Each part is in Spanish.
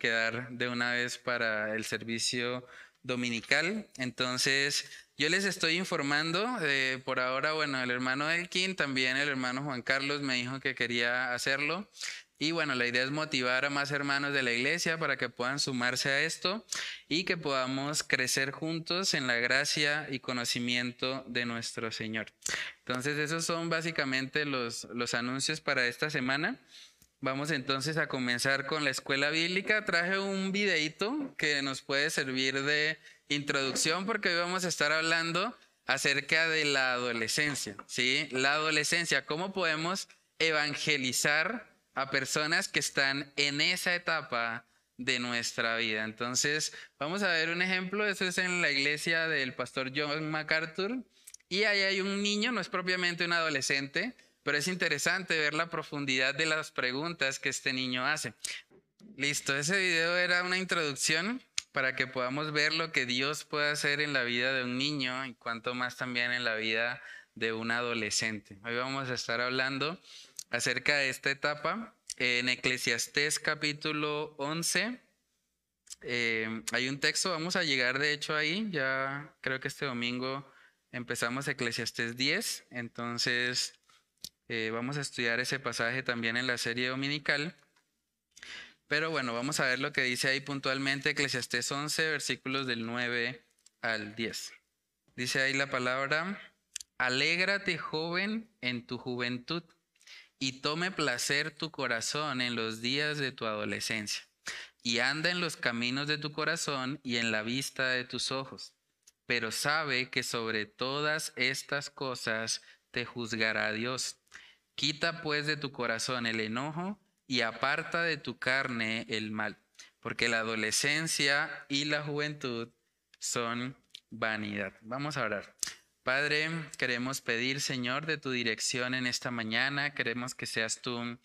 quedar de una vez para el servicio dominical. Entonces, yo les estoy informando, eh, por ahora, bueno, el hermano Elkin, también el hermano Juan Carlos me dijo que quería hacerlo. Y bueno, la idea es motivar a más hermanos de la iglesia para que puedan sumarse a esto y que podamos crecer juntos en la gracia y conocimiento de nuestro Señor. Entonces, esos son básicamente los, los anuncios para esta semana. Vamos entonces a comenzar con la escuela bíblica. Traje un videito que nos puede servir de introducción porque hoy vamos a estar hablando acerca de la adolescencia, ¿sí? La adolescencia, cómo podemos evangelizar a personas que están en esa etapa de nuestra vida. Entonces, vamos a ver un ejemplo, eso es en la iglesia del pastor John MacArthur y ahí hay un niño, no es propiamente un adolescente, pero es interesante ver la profundidad de las preguntas que este niño hace. Listo, ese video era una introducción para que podamos ver lo que Dios puede hacer en la vida de un niño y cuanto más también en la vida de un adolescente. Hoy vamos a estar hablando acerca de esta etapa en Eclesiastés capítulo 11. Eh, hay un texto, vamos a llegar de hecho ahí, ya creo que este domingo empezamos Eclesiastés 10, entonces eh, vamos a estudiar ese pasaje también en la serie dominical. Pero bueno, vamos a ver lo que dice ahí puntualmente Eclesiastés 11, versículos del 9 al 10. Dice ahí la palabra, alégrate joven en tu juventud y tome placer tu corazón en los días de tu adolescencia y anda en los caminos de tu corazón y en la vista de tus ojos. Pero sabe que sobre todas estas cosas te juzgará Dios Quita pues de tu corazón el enojo y aparta de tu carne el mal, porque la adolescencia y la juventud son vanidad. Vamos a orar. Padre, queremos pedir, Señor, de tu dirección en esta mañana. Queremos que seas tú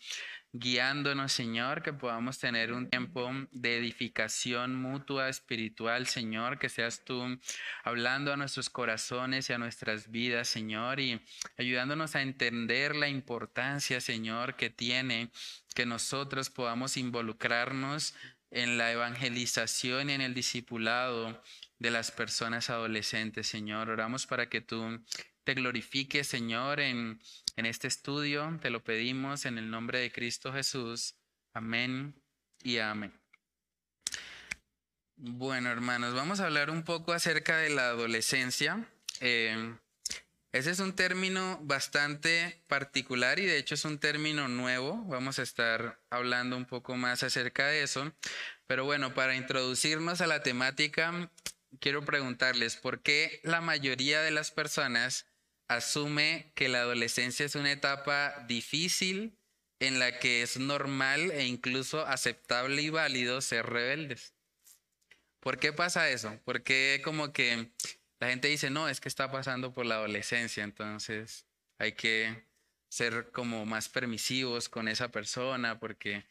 guiándonos, Señor, que podamos tener un tiempo de edificación mutua espiritual, Señor, que seas tú hablando a nuestros corazones y a nuestras vidas, Señor, y ayudándonos a entender la importancia, Señor, que tiene que nosotros podamos involucrarnos en la evangelización y en el discipulado de las personas adolescentes, Señor. Oramos para que tú te glorifiques, Señor, en en este estudio. Te lo pedimos en el nombre de Cristo Jesús. Amén y amén. Bueno, hermanos, vamos a hablar un poco acerca de la adolescencia. Eh, ese es un término bastante particular y de hecho es un término nuevo. Vamos a estar hablando un poco más acerca de eso. Pero bueno, para introducirnos a la temática, quiero preguntarles por qué la mayoría de las personas asume que la adolescencia es una etapa difícil en la que es normal e incluso aceptable y válido ser rebeldes. ¿Por qué pasa eso? Porque como que la gente dice, no, es que está pasando por la adolescencia, entonces hay que ser como más permisivos con esa persona, porque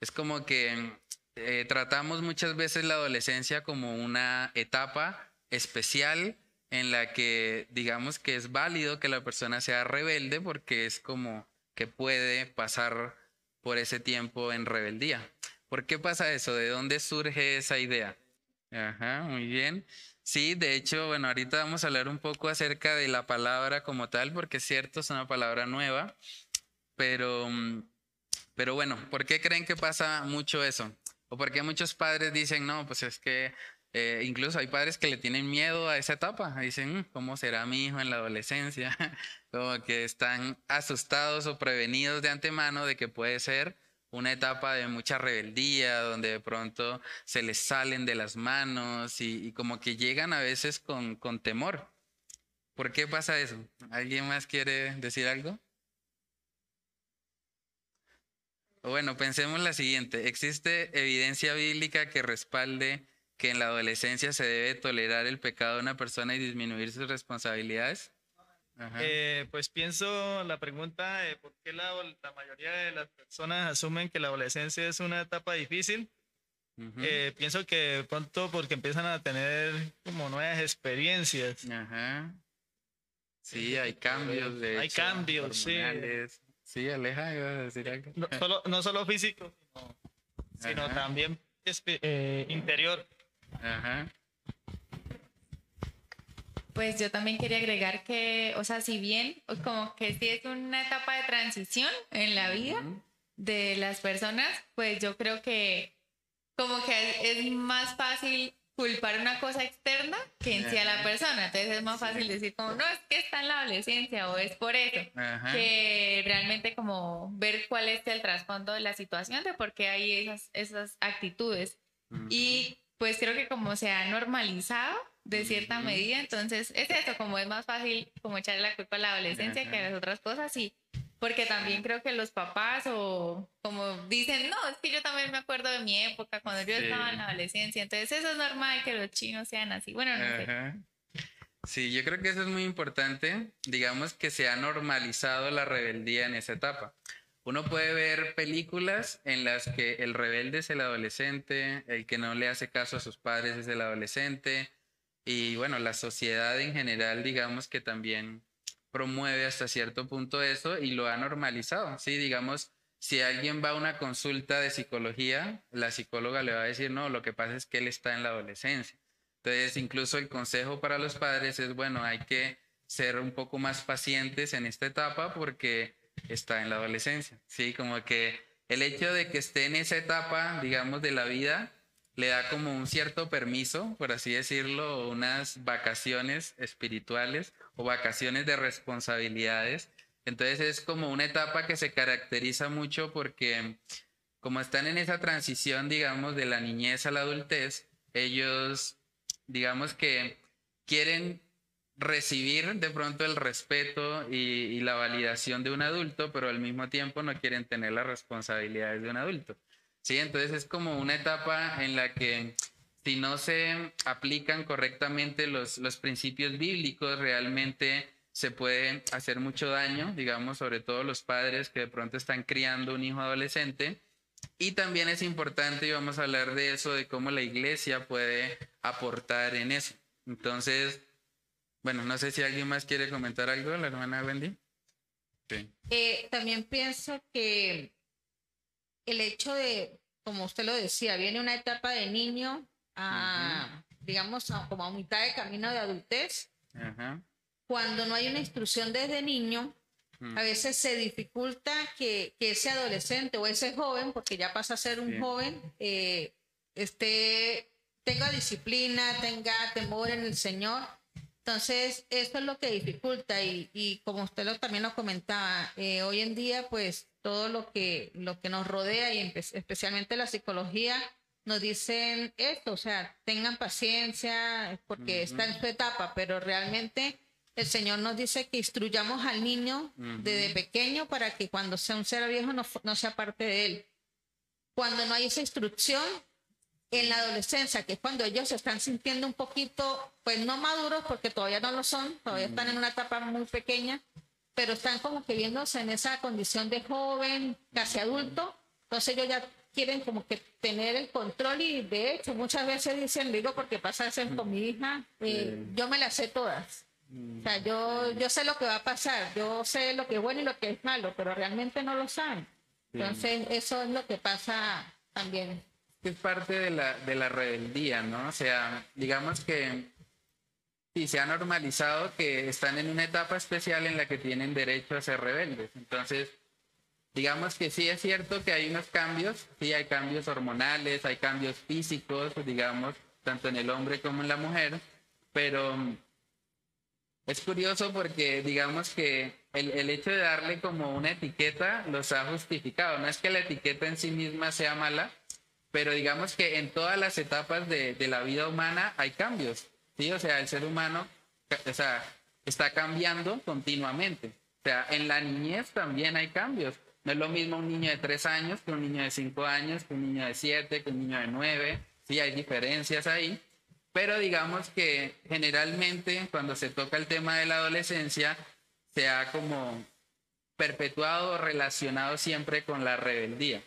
es como que eh, tratamos muchas veces la adolescencia como una etapa especial en la que digamos que es válido que la persona sea rebelde porque es como que puede pasar por ese tiempo en rebeldía. ¿Por qué pasa eso? ¿De dónde surge esa idea? Ajá, muy bien. Sí, de hecho, bueno, ahorita vamos a hablar un poco acerca de la palabra como tal, porque es cierto, es una palabra nueva, pero, pero bueno, ¿por qué creen que pasa mucho eso? ¿O por qué muchos padres dicen, no, pues es que eh, incluso hay padres que le tienen miedo a esa etapa. Dicen, mm, ¿cómo será mi hijo en la adolescencia? Como que están asustados o prevenidos de antemano de que puede ser una etapa de mucha rebeldía, donde de pronto se les salen de las manos y, como que llegan a veces con, con temor. ¿Por qué pasa eso? ¿Alguien más quiere decir algo? Bueno, pensemos la siguiente. ¿Existe evidencia bíblica que respalde que en la adolescencia se debe tolerar el pecado de una persona y disminuir sus responsabilidades? Eh, pues pienso la pregunta de por qué la, mayoría de las personas asumen que la adolescencia es una etapa difícil. Eh, pienso que pronto porque empiezan a tener como nuevas experiencias. Ajá. Sí, hay cambios de Hay cambios, sí. Sí, Aleja, iba a decir algo. No solo, no solo físico, sino, sino también eh, interior. Ajá. Pues yo también quería agregar que, o sea, si bien como que sí es una etapa de transición en la vida de las personas, pues yo creo que como que es más fácil culpar una cosa externa que en sí a la persona. Entonces es más fácil decir como, no, es que está en la adolescencia o es por eso, que realmente como ver cuál es el trasfondo de la situación de por qué hay esas, esas actitudes. Y pues creo que como se ha normalizado de cierta medida, entonces es eso, como es más fácil como echarle la culpa a la adolescencia que a las otras cosas y porque también creo que los papás o como dicen, no, es que yo también me acuerdo de mi época cuando yo estaba en la adolescencia, entonces eso es normal que los chinos sean así. Bueno, no sé. Sí, yo creo que eso es muy importante, digamos que se ha normalizado la rebeldía en esa etapa. Uno puede ver películas en las que el rebelde es el adolescente, el que no le hace caso a sus padres es el adolescente, y bueno, la sociedad en general, digamos que también promueve hasta cierto punto eso y lo ha normalizado. Sí, digamos, si alguien va a una consulta de psicología, la psicóloga le va a decir, no, lo que pasa es que él está en la adolescencia. Entonces, incluso el consejo para los padres es, bueno, hay que ser un poco más pacientes en esta etapa porque está en la adolescencia. Sí, como que el hecho de que esté en esa etapa, digamos, de la vida, le da como un cierto permiso, por así decirlo, unas vacaciones espirituales o vacaciones de responsabilidades. Entonces es como una etapa que se caracteriza mucho porque como están en esa transición, digamos, de la niñez a la adultez, ellos, digamos que quieren recibir de pronto el respeto y, la validación de un adulto, pero al mismo tiempo no quieren tener las responsabilidades de un adulto. Sí, entonces es como una etapa en la que si no se aplican correctamente los, los principios bíblicos, realmente se puede hacer mucho daño, digamos, sobre todo los padres que de pronto están criando un hijo adolescente. Y también es importante, y vamos a hablar de eso, de cómo la iglesia puede aportar en eso. Entonces, bueno, no sé si alguien más quiere comentar algo, la hermana Wendy. Sí. Eh, también pienso que el hecho de, como usted lo decía, viene una etapa de niño a, digamos, como a mitad de camino de adultez. Cuando no hay una instrucción desde niño, a veces se dificulta que, ese adolescente o ese joven, porque ya pasa a ser un joven, eh, esté, tenga disciplina, tenga temor en el Señor. Entonces, eso es lo que dificulta y, como usted lo, también lo comentaba, eh, hoy en día, pues todo lo que, lo que nos rodea y especialmente la psicología nos dicen esto, o sea, tengan paciencia porque está en su etapa, pero realmente el Señor nos dice que instruyamos al niño desde pequeño para que cuando sea un ser viejo no, no sea parte de él. Cuando no hay esa instrucción, en la adolescencia, que es cuando ellos se están sintiendo un poquito, pues no maduros, porque todavía no lo son, todavía están en una etapa muy pequeña, pero están como que viéndose en esa condición de joven, casi adulto, entonces ellos ya quieren como que tener el control y de hecho muchas veces dicen, digo porque pasa eso con mi hija, eh, yo me las sé todas. O sea, yo, yo sé lo que va a pasar, yo sé lo que es bueno y lo que es malo, pero realmente no lo saben. Entonces, eso es lo que pasa también. Es parte de la, de la rebeldía, ¿no? O sea, digamos que sí, se ha normalizado que están en una etapa especial en la que tienen derecho a ser rebeldes. Entonces, digamos que sí es cierto que hay unos cambios, sí hay cambios hormonales, hay cambios físicos, digamos, tanto en el hombre como en la mujer, pero es curioso porque digamos que el, hecho de darle como una etiqueta los ha justificado. No es que la etiqueta en sí misma sea mala, pero digamos que en todas las etapas de, la vida humana hay cambios, ¿sí? O sea, el ser humano o sea, está cambiando continuamente. O sea, en la niñez también hay cambios. No es lo mismo un niño de tres años que un niño de cinco años, que un niño de siete, que un niño de nueve. Sí, hay diferencias ahí. Pero digamos que generalmente cuando se toca el tema de la adolescencia, se ha como perpetuado o relacionado siempre con la rebeldía.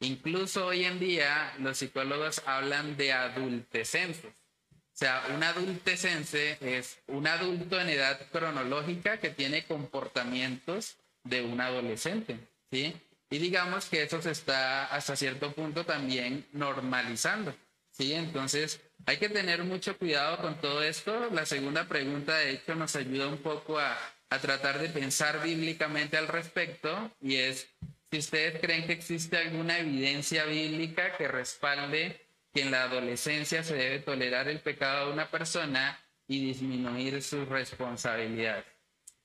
Incluso hoy en día los psicólogos hablan de adultescencias. O sea, un adultescence es un adulto en edad cronológica que tiene comportamientos de un adolescente. ¿sí? Y digamos que eso se está hasta cierto punto también normalizando. ¿sí? Entonces hay que tener mucho cuidado con todo esto. La segunda pregunta, de hecho, nos ayuda un poco a, a tratar de pensar bíblicamente al respecto y es si ustedes creen que existe alguna evidencia bíblica que respalde que en la adolescencia se debe tolerar el pecado de una persona y disminuir sus responsabilidades.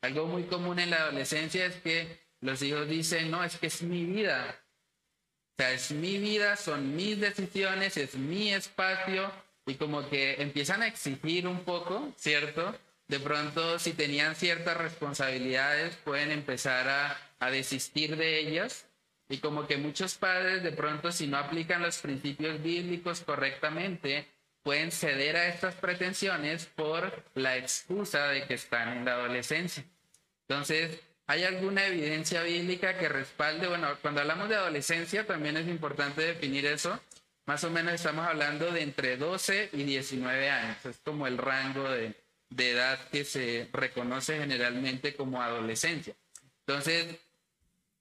Algo muy común en la adolescencia es que los hijos dicen, no, es que es mi vida. O sea, es mi vida, son mis decisiones, es mi espacio y como que empiezan a exigir un poco, ¿cierto? De pronto, si tenían ciertas responsabilidades, pueden empezar a, a desistir de ellas y como que muchos padres de pronto si no aplican los principios bíblicos correctamente, pueden ceder a estas pretensiones por la excusa de que están en la adolescencia. Entonces, ¿Hay alguna evidencia bíblica que respalde? Bueno, cuando hablamos de adolescencia también es importante definir eso. Más o menos estamos hablando de entre 12 y 19 años. Es como el rango de, de edad que se reconoce generalmente como adolescencia. Entonces,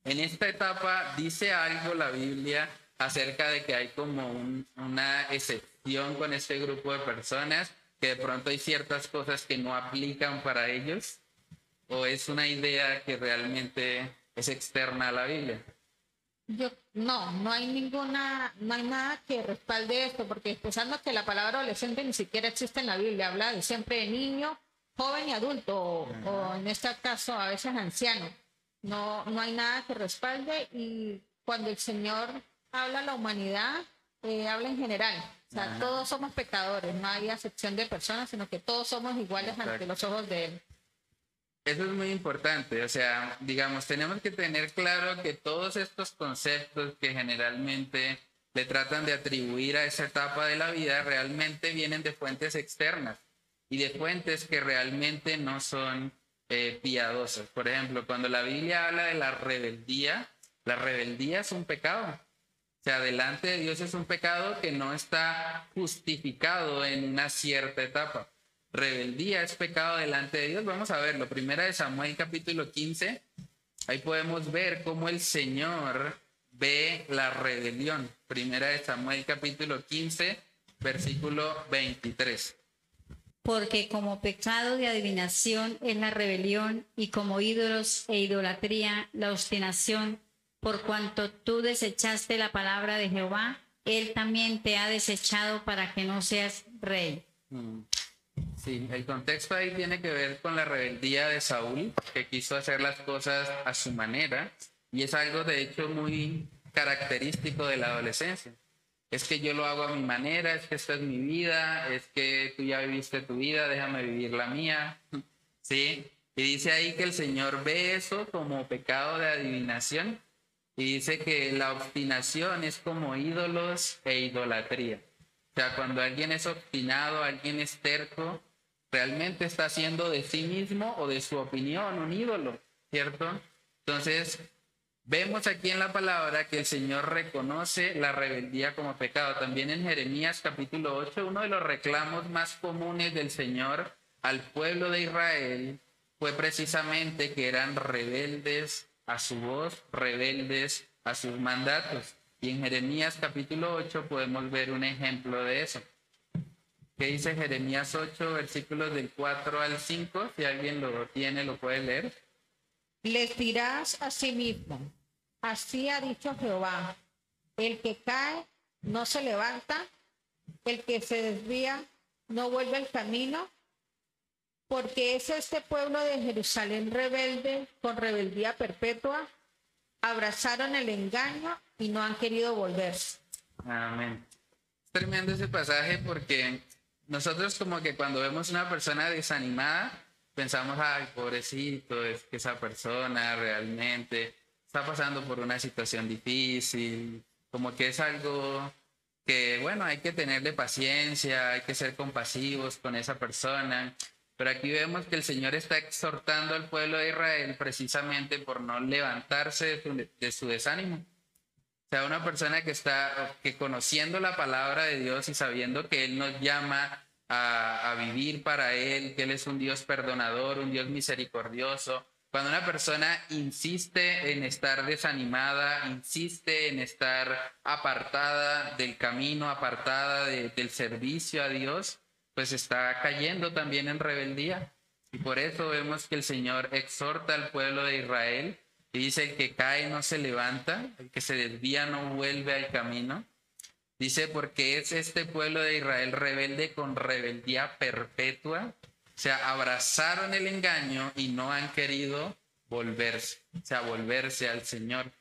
en esta etapa dice algo la Biblia acerca de que hay como una excepción con este grupo de personas, que de pronto hay ciertas cosas que no aplican para ellos o es una idea que realmente es externa a la Biblia? Yo, no, no hay ninguna, no hay nada que respalde esto, porque empezando que la palabra adolescente ni siquiera existe en la Biblia, habla de siempre de niño, joven y adulto, o, en este caso a veces anciano. No, no hay nada que respalde y cuando el Señor habla a la humanidad, eh, habla en general. O sea, todos somos pecadores, no hay acepción de personas, sino que todos somos iguales ante los ojos de Él. Eso es muy importante, o sea, digamos, tenemos que tener claro que todos estos conceptos que generalmente le tratan de atribuir a esa etapa de la vida realmente vienen de fuentes externas y de fuentes que realmente no son eh, piadosas. Por ejemplo, cuando la Biblia habla de la rebeldía, la rebeldía es un pecado. O sea, delante de Dios es un pecado que no está justificado en una cierta etapa rebeldía es pecado delante de Dios. Vamos a verlo. Primera de Samuel capítulo 15. Ahí podemos ver cómo el Señor ve la rebelión. Primera de Samuel capítulo 15, versículo 23. Porque como pecado de adivinación es la rebelión y como ídolos e idolatría la obstinación, por cuanto tú desechaste la palabra de Jehová, él también te ha desechado para que no seas rey. Mm. Sí, el contexto ahí tiene que ver con la rebeldía de Saúl, que quiso hacer las cosas a su manera, y es algo de hecho muy característico de la adolescencia. Es que yo lo hago a mi manera, es que esta es mi vida, es que tú ya viviste tu vida, déjame vivir la mía. Sí, y dice ahí que el Señor ve eso como pecado de adivinación y dice que la obstinación es como ídolos e idolatría. O sea, cuando alguien es obstinado, alguien es terco, realmente está haciendo de sí mismo o de su opinión un ídolo, ¿cierto? Entonces, vemos aquí en la palabra que el Señor reconoce la rebeldía como pecado. También en Jeremías capítulo 8, uno de los reclamos más comunes del Señor al pueblo de Israel fue precisamente que eran rebeldes a su voz, rebeldes a sus mandatos. Y en Jeremías capítulo 8 podemos ver un ejemplo de eso. ¿Qué dice Jeremías 8, versículos del 4 al 5? Si alguien lo tiene, lo puede leer. Les dirás a sí mismo, así ha dicho Jehová, el que cae no se levanta, el que se desvía no vuelve al camino, porque es este pueblo de Jerusalén rebelde con rebeldía perpetua, abrazaron el engaño y no han querido volverse. Amén. Es tremendo ese pasaje porque nosotros como que cuando vemos una persona desanimada, pensamos, ay, pobrecito, es que esa persona realmente está pasando por una situación difícil, como que es algo que, bueno, hay que tenerle paciencia, hay que ser compasivos con esa persona. Pero aquí vemos que el Señor está exhortando al pueblo de Israel precisamente por no levantarse de su, desánimo. Sea, una persona que está, que conociendo la palabra de Dios y sabiendo que Él nos llama a vivir para Él, que Él es un Dios perdonador, un Dios misericordioso, Cuando una persona insiste en estar desanimada, insiste en estar apartada del camino, apartada del servicio a Dios, pues está cayendo también en rebeldía. Y por eso vemos que el Señor exhorta al pueblo de Israel y dice, que cae no se levanta, que se desvía no vuelve al camino. Dice, porque es este pueblo de Israel rebelde con rebeldía perpetua. O sea, abrazaron el engaño y no han querido volverse, o sea, volverse al Señor.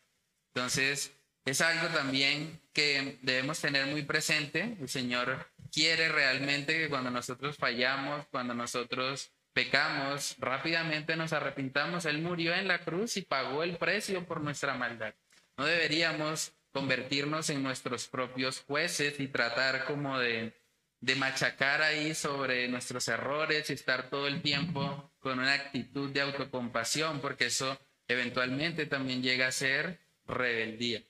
Entonces, es algo también que debemos tener muy presente. El Señor quiere realmente que cuando nosotros fallamos, cuando nosotros pecamos, rápidamente nos arrepintamos. Él murió en la cruz y pagó el precio por nuestra maldad. No deberíamos convertirnos en nuestros propios jueces y tratar como de, de machacar ahí sobre nuestros errores y estar todo el tiempo con una actitud de autocompasión, porque eso eventualmente también llega a ser rebeldía.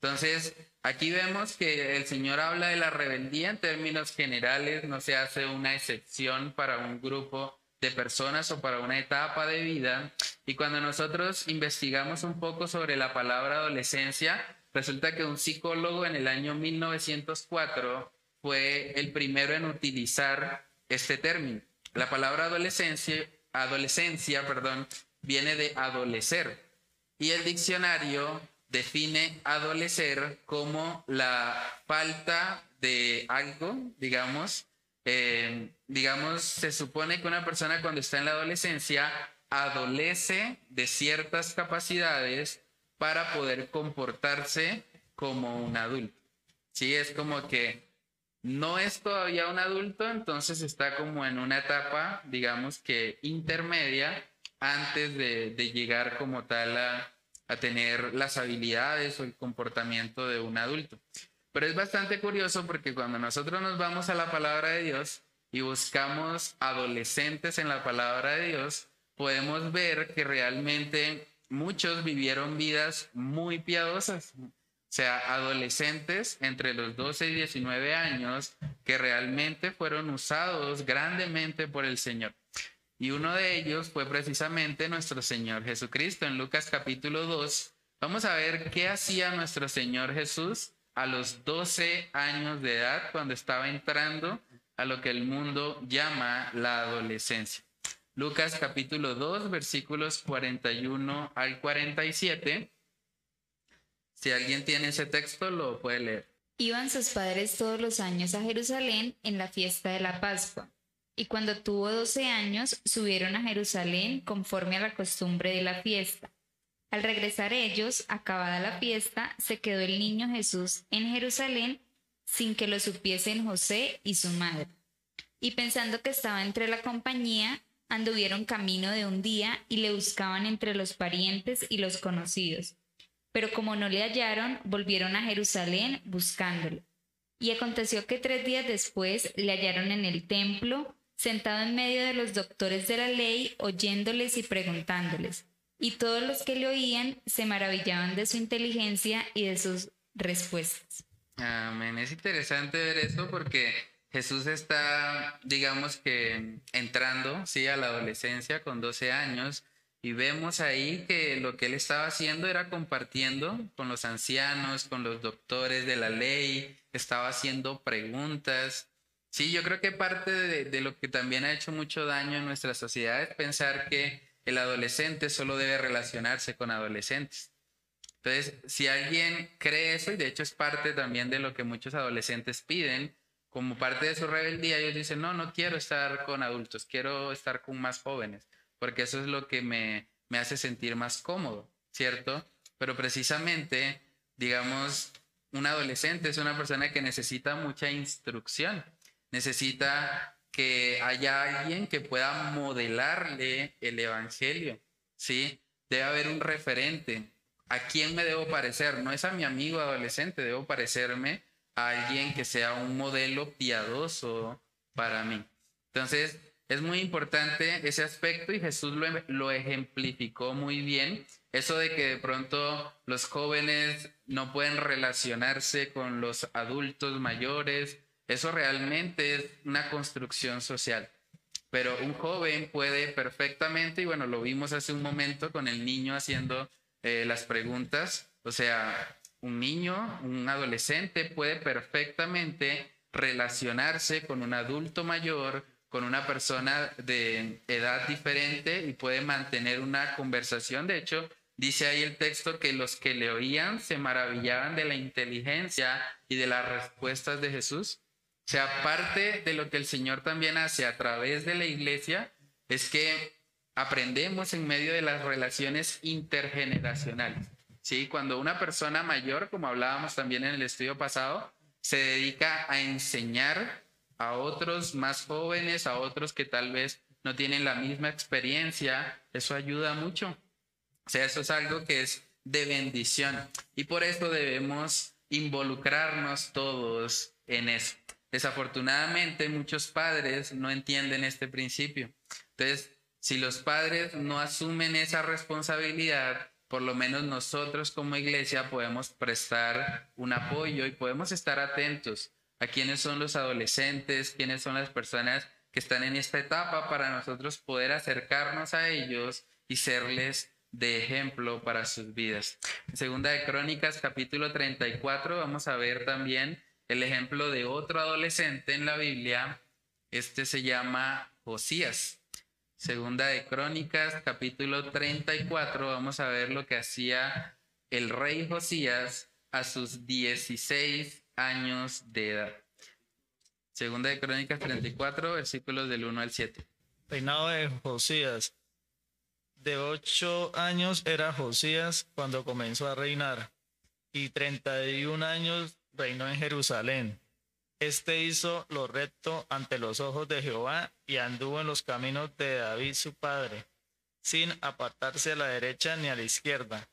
Entonces, aquí vemos que el Señor habla de la rebeldía en términos generales, no se hace una excepción para un grupo de personas o para una etapa de vida. Y cuando nosotros investigamos un poco sobre la palabra adolescencia, resulta que un psicólogo en el año 1904 fue el primero en utilizar este término. La palabra adolescencia, adolescencia perdón, viene de adolecer y el diccionario define adolecer como la falta de algo, digamos, eh, digamos, se supone que una persona cuando está en la adolescencia adolece de ciertas capacidades para poder comportarse como un adulto. Sí, es como que no es todavía un adulto, entonces está como en una etapa, digamos que intermedia, antes de, llegar como tal a, a tener las habilidades o el comportamiento de un adulto. Pero es bastante curioso porque cuando nosotros nos vamos a la palabra de Dios y buscamos adolescentes en la palabra de Dios, podemos ver que realmente muchos vivieron vidas muy piadosas. O sea, adolescentes entre los 12 y 19 años que realmente fueron usados grandemente por el Señor. Y uno de ellos fue precisamente nuestro Señor Jesucristo. En Lucas capítulo 2, vamos a ver qué hacía nuestro Señor Jesús a los 12 años de edad cuando estaba entrando a lo que el mundo llama la adolescencia. Lucas capítulo 2, versículos 41 al 47. Si alguien tiene ese texto, lo puede leer. Iban sus padres todos los años a Jerusalén en la fiesta de la Pascua. Y cuando tuvo 12 años, subieron a Jerusalén conforme a la costumbre de la fiesta. Al regresar ellos, acabada la fiesta, se quedó el niño Jesús en Jerusalén sin que lo supiesen José y su madre. Y pensando que estaba entre la compañía, anduvieron camino de un día y le buscaban entre los parientes y los conocidos. Pero como no le hallaron, volvieron a Jerusalén buscándolo. Y aconteció que tres días después le hallaron en el templo, sentado en medio de los doctores de la ley, oyéndoles y preguntándoles. Y todos los que le oían se maravillaban de su inteligencia y de sus respuestas. Amén. Es interesante ver eso porque Jesús está, digamos que, entrando, sí, a la adolescencia con 12 años y vemos ahí que lo que él estaba haciendo era compartiendo con los ancianos, con los doctores de la ley, estaba haciendo preguntas. Sí, yo creo que parte de, de lo que también ha hecho mucho daño en nuestra sociedad es pensar que el adolescente solo debe relacionarse con adolescentes. Entonces, si alguien cree eso, y de hecho es parte también de lo que muchos adolescentes piden, como parte de su rebeldía, ellos dicen, no, no quiero estar con adultos, quiero estar con más jóvenes, porque eso es lo que me, me hace sentir más cómodo, ¿cierto? Pero precisamente, digamos, un adolescente es una persona que necesita mucha instrucción, necesita que haya alguien que pueda modelarle el evangelio, ¿sí? Debe haber un referente. ¿A quién me debo parecer? No es a mi amigo adolescente, debo parecerme a alguien que sea un modelo piadoso para mí. Entonces, es muy importante ese aspecto y Jesús lo, lo ejemplificó muy bien. Eso de que de pronto los jóvenes no pueden relacionarse con los adultos mayores, eso realmente es una construcción social. pero un joven puede perfectamente, y bueno, lo vimos hace un momento con el niño haciendo eh, las preguntas, o sea, un niño, un adolescente puede perfectamente relacionarse con un adulto mayor, con una persona de edad diferente y puede mantener una conversación. De hecho, dice ahí el texto que los que le oían se maravillaban de la inteligencia y de las respuestas de Jesús. Sea, parte de lo que el Señor también hace a través de la iglesia es que aprendemos en medio de las relaciones intergeneracionales. ¿sí? Cuando una persona mayor, como hablábamos también en el estudio pasado, se dedica a enseñar a otros más jóvenes, a otros que tal vez no tienen la misma experiencia, eso ayuda mucho. O sea, eso es algo que es de bendición y por eso debemos involucrarnos todos en eso. Desafortunadamente muchos padres no entienden este principio. Entonces, si los padres no asumen esa responsabilidad, por lo menos nosotros como iglesia podemos prestar un apoyo y podemos estar atentos a quiénes son los adolescentes, quiénes son las personas que están en esta etapa para nosotros poder acercarnos a ellos y serles de ejemplo para sus vidas. En segunda de Crónicas capítulo 34 vamos a ver también el ejemplo de otro adolescente en la Biblia. Este se llama Josías. Segunda de Crónicas, capítulo 34, vamos a ver lo que hacía el rey Josías a sus 16 años de edad. Segunda de Crónicas 34, versículos del 1 al 7. Reinado de Josías. De ocho años era Josías cuando comenzó a reinar, y 31 años reinó en Jerusalén. Este hizo lo recto ante los ojos de Jehová y anduvo en los caminos de David su padre, sin apartarse a la derecha ni a la izquierda.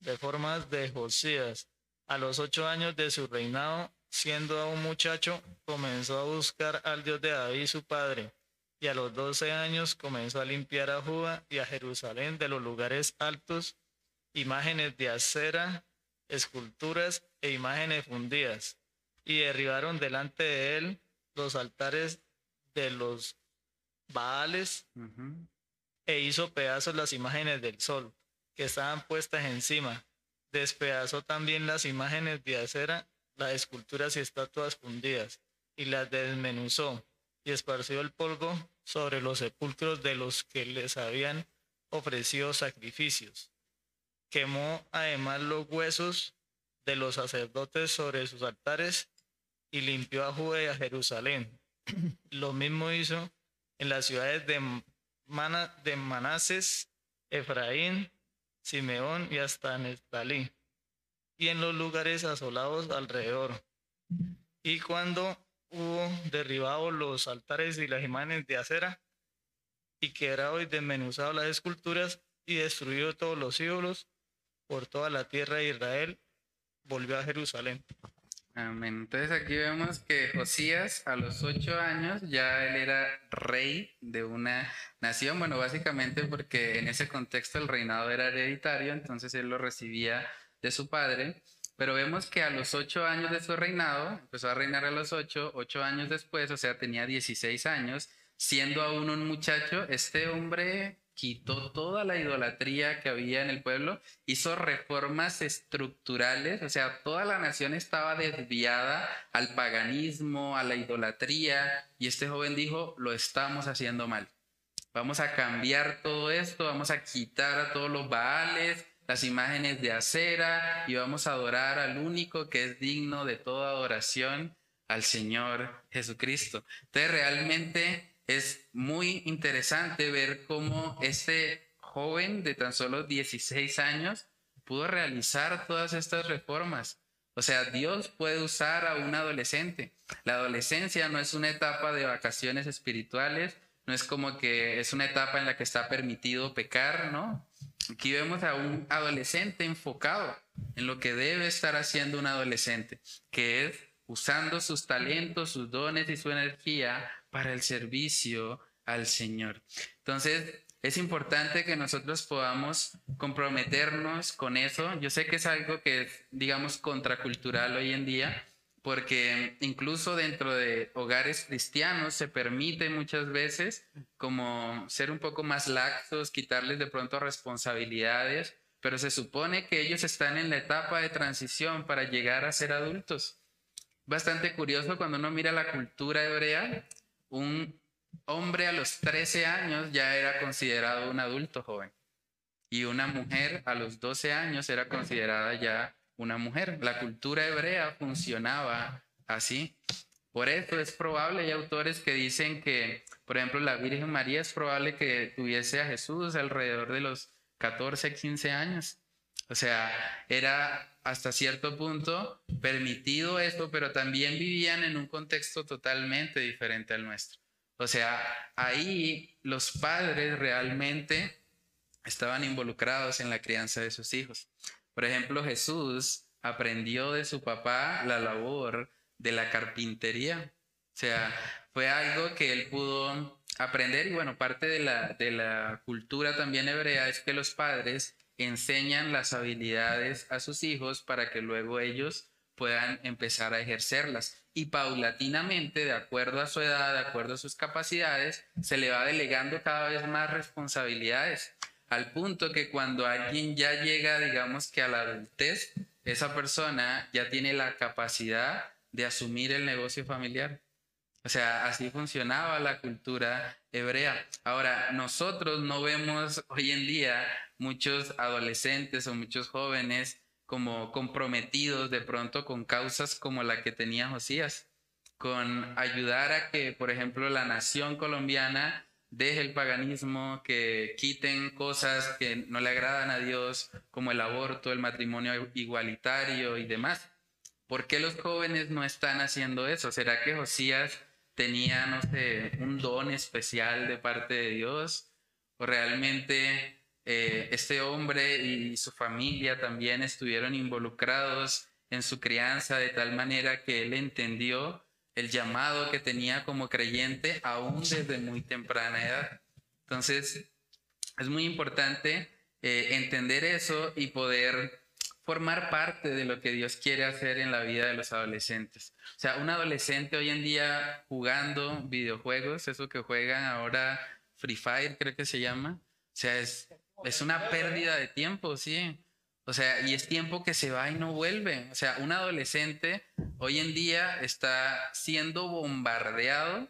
Reformas de Josías. A los ocho años de su reinado, siendo aún muchacho, comenzó a buscar al Dios de David su padre, y a los doce años comenzó a limpiar a Judá y a Jerusalén de los lugares altos, imágenes de acera, esculturas e imágenes fundidas y derribaron delante de él los altares de los Baales e hizo pedazos las imágenes del sol que estaban puestas encima. Despedazó también las imágenes de acera, las esculturas y estatuas fundidas, y las desmenuzó, y esparció el polvo sobre los sepulcros de los que les habían ofrecido sacrificios. Quemó además los huesos de los sacerdotes sobre sus altares y limpió a Judea y a Jerusalén. Lo mismo hizo en las ciudades de, de Manases, Efraín, Simeón y hasta Neftalí, y en los lugares asolados alrededor. Y cuando hubo derribado los altares y las imágenes de acera, y quebrado y desmenuzado las esculturas, y destruido todos los ídolos por toda la tierra de Israel, volvió a Jerusalén. Amén. Entonces aquí vemos que Josías a los ocho años ya él era rey de una nación, bueno, básicamente porque en ese contexto el reinado era hereditario, entonces él lo recibía de su padre, pero vemos que a los ocho años de su reinado, empezó a reinar a los ocho, ocho años después, o sea, tenía 16 años, siendo aún un muchacho, este hombre quitó toda la idolatría que había en el pueblo, hizo reformas estructurales, o sea, toda la nación estaba desviada al paganismo, a la idolatría, y este joven dijo, lo estamos haciendo mal. Vamos a cambiar todo esto, vamos a quitar a todos los baales, las imágenes de acera, y vamos a adorar al único que es digno de toda adoración, al Señor Jesucristo. Entonces, realmente es muy interesante ver cómo este joven de tan solo 16 años pudo realizar todas estas reformas. O sea, Dios puede usar a un adolescente. La adolescencia no es una etapa de vacaciones espirituales, no es como que es una etapa en la que está permitido pecar, ¿no? Aquí vemos a un adolescente enfocado en lo que debe estar haciendo un adolescente, que es usando sus talentos, sus dones y su energía para el servicio al Señor. Entonces, es importante que nosotros podamos comprometernos con eso. Yo sé que es algo que es, digamos, contracultural hoy en día, porque incluso dentro de hogares cristianos se permite muchas veces como ser un poco más laxos, quitarles de pronto responsabilidades, pero se supone que ellos están en la etapa de transición para llegar a ser adultos. Bastante curioso cuando uno mira la cultura hebrea, un hombre a los 13 años ya era considerado un adulto joven y una mujer a los 12 años era considerada ya una mujer. La cultura hebrea funcionaba así. Por eso es probable, hay autores que dicen que, por ejemplo, la Virgen María es probable que tuviese a Jesús alrededor de los 14, 15 años. O sea, era hasta cierto punto permitido esto, pero también vivían en un contexto totalmente diferente al nuestro. O sea, ahí los padres realmente estaban involucrados en la crianza de sus hijos. Por ejemplo, Jesús aprendió de su papá la labor de la carpintería. O sea, fue algo que él pudo aprender y bueno, parte de la, de la cultura también hebrea es que los padres enseñan las habilidades a sus hijos para que luego ellos puedan empezar a ejercerlas. Y paulatinamente, de acuerdo a su edad, de acuerdo a sus capacidades, se le va delegando cada vez más responsabilidades al punto que cuando alguien ya llega, digamos que a la adultez, esa persona ya tiene la capacidad de asumir el negocio familiar. O sea, así funcionaba la cultura hebrea. Ahora, nosotros no vemos hoy en día muchos adolescentes o muchos jóvenes como comprometidos de pronto con causas como la que tenía Josías, con ayudar a que, por ejemplo, la nación colombiana deje el paganismo, que quiten cosas que no le agradan a Dios, como el aborto, el matrimonio igualitario y demás. ¿Por qué los jóvenes no están haciendo eso? ¿Será que Josías tenía, no sé, un don especial de parte de Dios? ¿O realmente eh, este hombre y su familia también estuvieron involucrados en su crianza de tal manera que él entendió el llamado que tenía como creyente aún desde muy temprana edad. Entonces, es muy importante eh, entender eso y poder formar parte de lo que Dios quiere hacer en la vida de los adolescentes. O sea, un adolescente hoy en día jugando videojuegos, eso que juegan ahora Free Fire creo que se llama, o sea, es, es una pérdida de tiempo, sí. O sea, y es tiempo que se va y no vuelve. O sea, un adolescente hoy en día está siendo bombardeado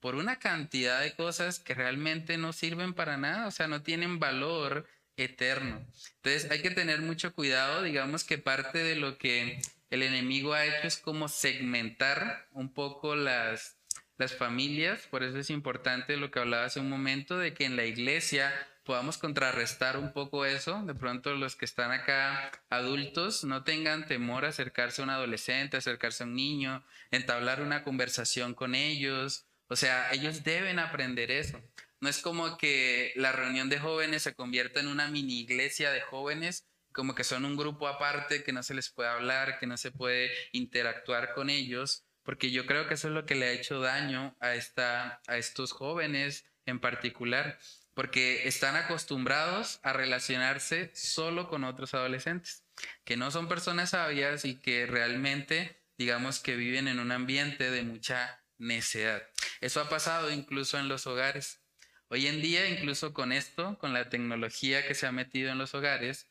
por una cantidad de cosas que realmente no sirven para nada, o sea, no tienen valor eterno. Entonces hay que tener mucho cuidado, digamos que parte de lo que el enemigo ha hecho es como segmentar un poco las, las familias, por eso es importante lo que hablaba hace un momento, de que en la iglesia podamos contrarrestar un poco eso. De pronto los que están acá adultos no tengan temor a acercarse a un adolescente, acercarse a un niño, entablar una conversación con ellos. O sea, ellos deben aprender eso. No es como que la reunión de jóvenes se convierta en una mini iglesia de jóvenes, como que son un grupo aparte, que no se les puede hablar, que no se puede interactuar con ellos, porque yo creo que eso es lo que le ha hecho daño a, esta, a estos jóvenes en particular porque están acostumbrados a relacionarse solo con otros adolescentes, que no son personas sabias y que realmente, digamos que viven en un ambiente de mucha necedad. Eso ha pasado incluso en los hogares. Hoy en día, incluso con esto, con la tecnología que se ha metido en los hogares,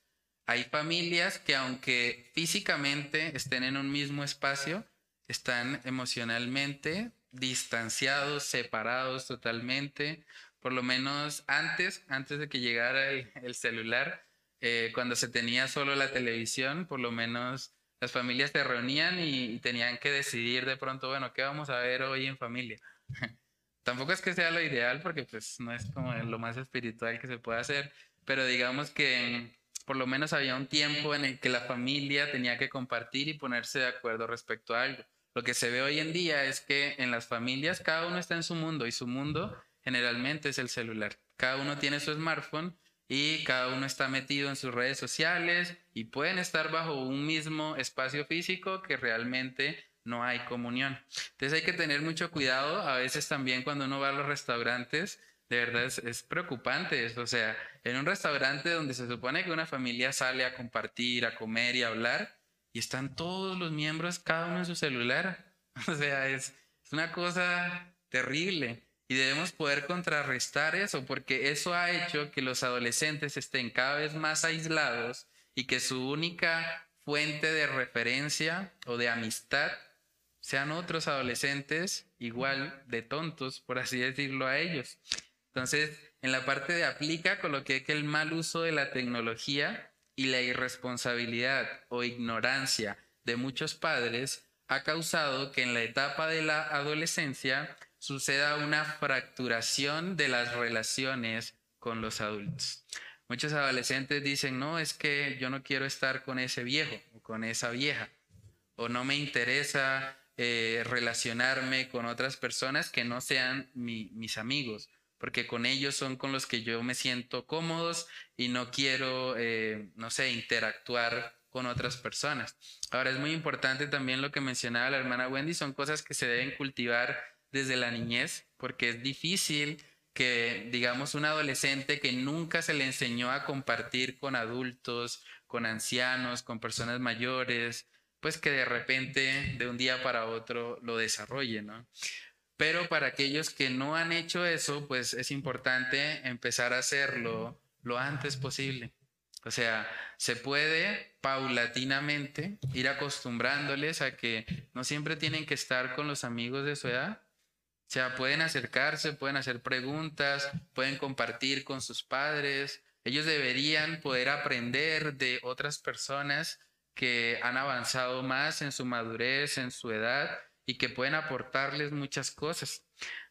hay familias que aunque físicamente estén en un mismo espacio, están emocionalmente distanciados, separados totalmente, por lo menos antes, antes de que llegara el, celular, eh, cuando se tenía solo la televisión, por lo menos las familias se reunían y, tenían que decidir de pronto, bueno, ¿qué vamos a ver hoy en familia? Tampoco es que sea lo ideal porque pues no es como lo más espiritual que se puede hacer, pero digamos que por lo menos había un tiempo en el que la familia tenía que compartir y ponerse de acuerdo respecto a algo. Lo que se ve hoy en día es que en las familias cada uno está en su mundo y su mundo generalmente es el celular. Cada uno tiene su smartphone y cada uno está metido en sus redes sociales y pueden estar bajo un mismo espacio físico que realmente no hay comunión. Entonces hay que tener mucho cuidado. A veces también cuando uno va a los restaurantes, de verdad es, preocupante eso. O sea, en un restaurante donde se supone que una familia sale a compartir, a comer y a hablar, y están todos los miembros, cada uno en su celular. O sea, es, es una cosa terrible. Y debemos poder contrarrestar eso, porque eso ha hecho que los adolescentes estén cada vez más aislados y que su única fuente de referencia o de amistad sean otros adolescentes igual de tontos, por así decirlo, a ellos. Entonces, en la parte de aplica coloqué que el mal uso de la tecnología y la irresponsabilidad o ignorancia de muchos padres ha causado que en la etapa de la adolescencia suceda una fracturación de las relaciones con los adultos. Muchos adolescentes dicen, no, es que yo no quiero estar con ese viejo o con esa vieja, o no me interesa eh, relacionarme con otras personas que no sean mis amigos, porque con ellos son con los que yo me siento cómodos y no quiero, eh, no sé, interactuar con otras personas. Ahora es muy importante también lo que mencionaba la hermana Wendy, son cosas que se deben cultivar desde la niñez, porque es difícil que, digamos, un adolescente que nunca se le enseñó a compartir con adultos, con ancianos, con personas mayores, pues que de repente, de un día para otro, lo desarrolle, ¿no? Pero para aquellos que no han hecho eso, pues es importante empezar a hacerlo lo antes posible. O sea, se puede paulatinamente ir acostumbrándoles a que no siempre tienen que estar con los amigos de su edad, o sea, pueden acercarse, pueden hacer preguntas, pueden compartir con sus padres. Ellos deberían poder aprender de otras personas que han avanzado más en su madurez, en su edad y que pueden aportarles muchas cosas.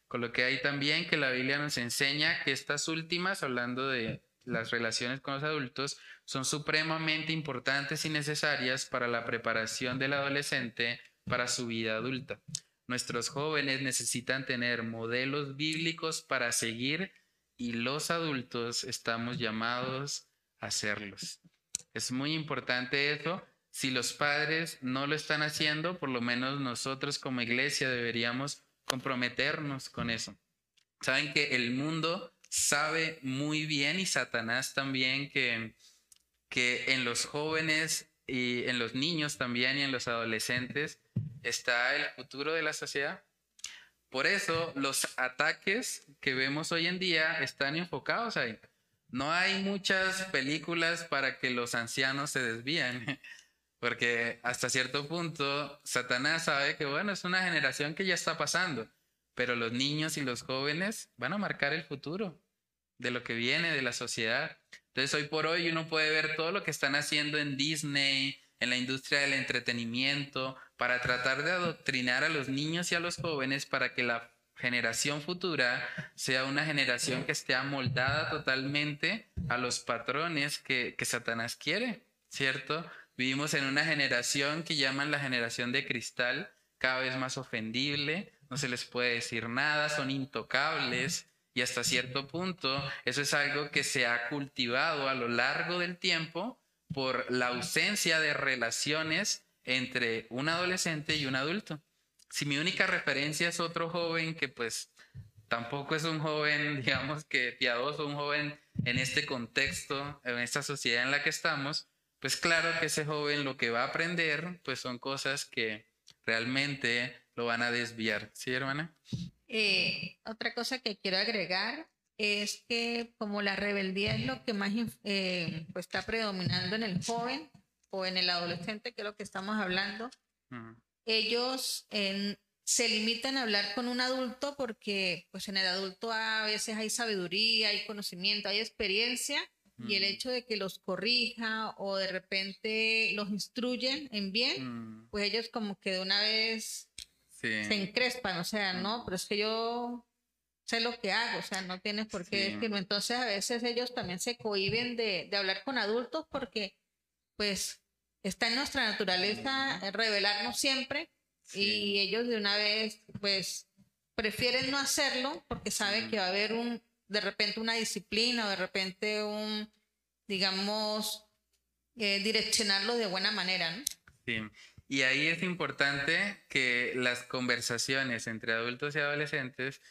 Con lo que hay también que la Biblia nos enseña que estas últimas, hablando de las relaciones con los adultos, son supremamente importantes y necesarias para la preparación del adolescente para su vida adulta. Nuestros jóvenes necesitan tener modelos bíblicos para seguir y los adultos estamos llamados a hacerlos. Es muy importante eso. Si los padres no lo están haciendo, por lo menos nosotros como iglesia deberíamos comprometernos con eso. Saben que el mundo sabe muy bien y Satanás también que, que en los jóvenes y en los niños también y en los adolescentes está el futuro de la sociedad. Por eso los ataques que vemos hoy en día están enfocados ahí. No hay muchas películas para que los ancianos se desvíen, porque hasta cierto punto Satanás sabe que, bueno, es una generación que ya está pasando, pero los niños y los jóvenes van a marcar el futuro de lo que viene de la sociedad. Entonces hoy por hoy uno puede ver todo lo que están haciendo en Disney, en la industria del entretenimiento, para tratar de adoctrinar a los niños y a los jóvenes para que la generación futura sea una generación que esté amoldada totalmente a los patrones que, que Satanás quiere, ¿cierto? Vivimos en una generación que llaman la generación de cristal, cada vez más ofendible, no se les puede decir nada, son intocables y hasta cierto punto eso es algo que se ha cultivado a lo largo del tiempo por la ausencia de relaciones entre un adolescente y un adulto. Si mi única referencia es otro joven que pues tampoco es un joven, digamos que piadoso, un joven en este contexto, en esta sociedad en la que estamos, pues claro que ese joven lo que va a aprender pues son cosas que realmente lo van a desviar. ¿Sí, hermana? Eh, otra cosa que quiero agregar es que como la rebeldía es lo que más eh, pues está predominando en el joven, o en el adolescente, que es lo que estamos hablando, ellos se limitan a hablar con un adulto porque pues en el adulto a veces hay sabiduría, hay conocimiento, hay experiencia y el hecho de que los corrija o de repente los instruyen en bien, pues ellos como que de una vez se encrespan, o sea, no, pero es que yo sé lo que hago, o sea, no tienes por qué decirlo. Entonces a veces ellos también se cohiben de, de hablar con adultos porque pues está en nuestra naturaleza revelarnos siempre y ellos de una vez pues prefieren no hacerlo porque saben que va a haber un de repente una disciplina o de repente un digamos eh, direccionarlo de buena manera ¿no? sí y ahí es importante que las conversaciones entre adultos y adolescentes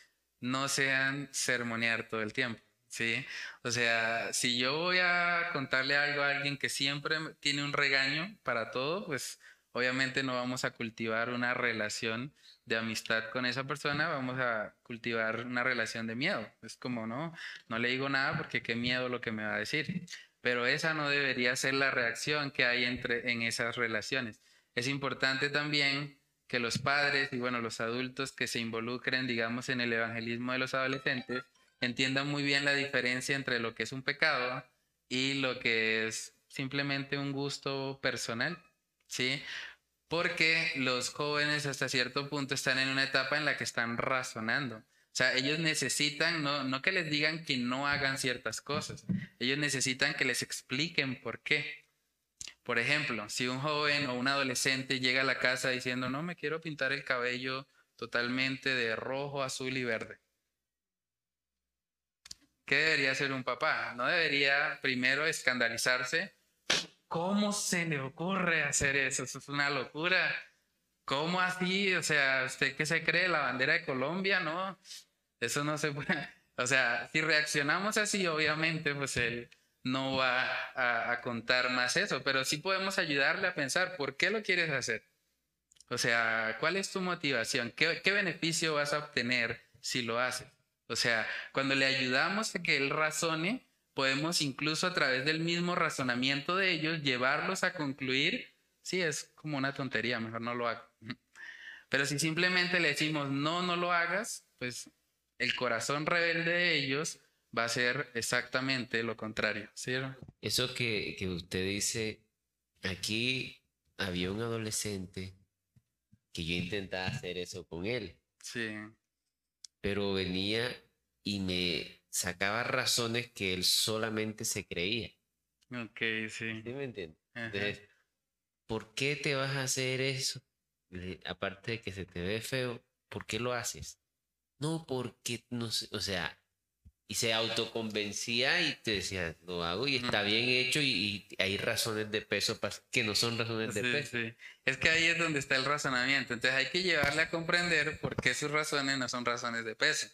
no sean sermonear todo el tiempo ¿sí? O sea, si yo voy a contarle algo a alguien que siempre tiene un regaño para todo, pues obviamente no vamos a cultivar una relación de amistad con esa persona, vamos a cultivar una relación de miedo. Es como, no, no le digo nada porque qué miedo lo que me va a decir. Pero esa no debería ser la reacción que hay entre, en esas relaciones. Es importante también que los padres y bueno, los adultos que se involucren, digamos, en el evangelismo de los adolescentes, entiendan muy bien la diferencia entre lo que es un pecado y lo que es simplemente un gusto personal, ¿sí? Porque los jóvenes hasta cierto punto están en una etapa en la que están razonando. O sea, ellos necesitan, no, no que les digan que no hagan ciertas cosas, ellos necesitan que les expliquen por qué. Por ejemplo, si un joven o un adolescente llega a la casa diciendo, no, me quiero pintar el cabello totalmente de rojo, azul y verde. ¿Qué debería hacer un papá? No debería primero escandalizarse. ¿Cómo se le ocurre hacer eso? Eso es una locura. ¿Cómo así? O sea, ¿usted qué se cree? ¿La bandera de Colombia? No, eso no se puede. O sea, si reaccionamos así, obviamente, pues él no va a, contar más eso, pero sí podemos ayudarle a pensar, ¿por qué lo quieres hacer? O sea, ¿cuál es tu motivación? ¿Qué, qué beneficio vas a obtener si lo haces? O sea, cuando le ayudamos a que él razone, podemos incluso a través del mismo razonamiento de ellos llevarlos a concluir, sí, es como una tontería, mejor no lo hago. Pero si simplemente le decimos, no, no lo hagas, pues el corazón rebelde de ellos va a ser exactamente lo contrario, ¿cierto? Eso que, que usted dice, aquí había un adolescente que yo intentaba hacer eso con él. Sí pero venía y me sacaba razones que él solamente se creía. Ok, sí. ¿Sí me entiendes? Entonces, ¿por qué te vas a hacer eso? Aparte de que se te ve feo, ¿por qué lo haces? No, porque no sé, o sea, y se autoconvencía y te decía, lo hago y está bien hecho y, hay razones de peso que no son razones de peso. Sí. Es que ahí es donde está el razonamiento. Entonces hay que llevarle a comprender por qué sus razones no son razones de peso.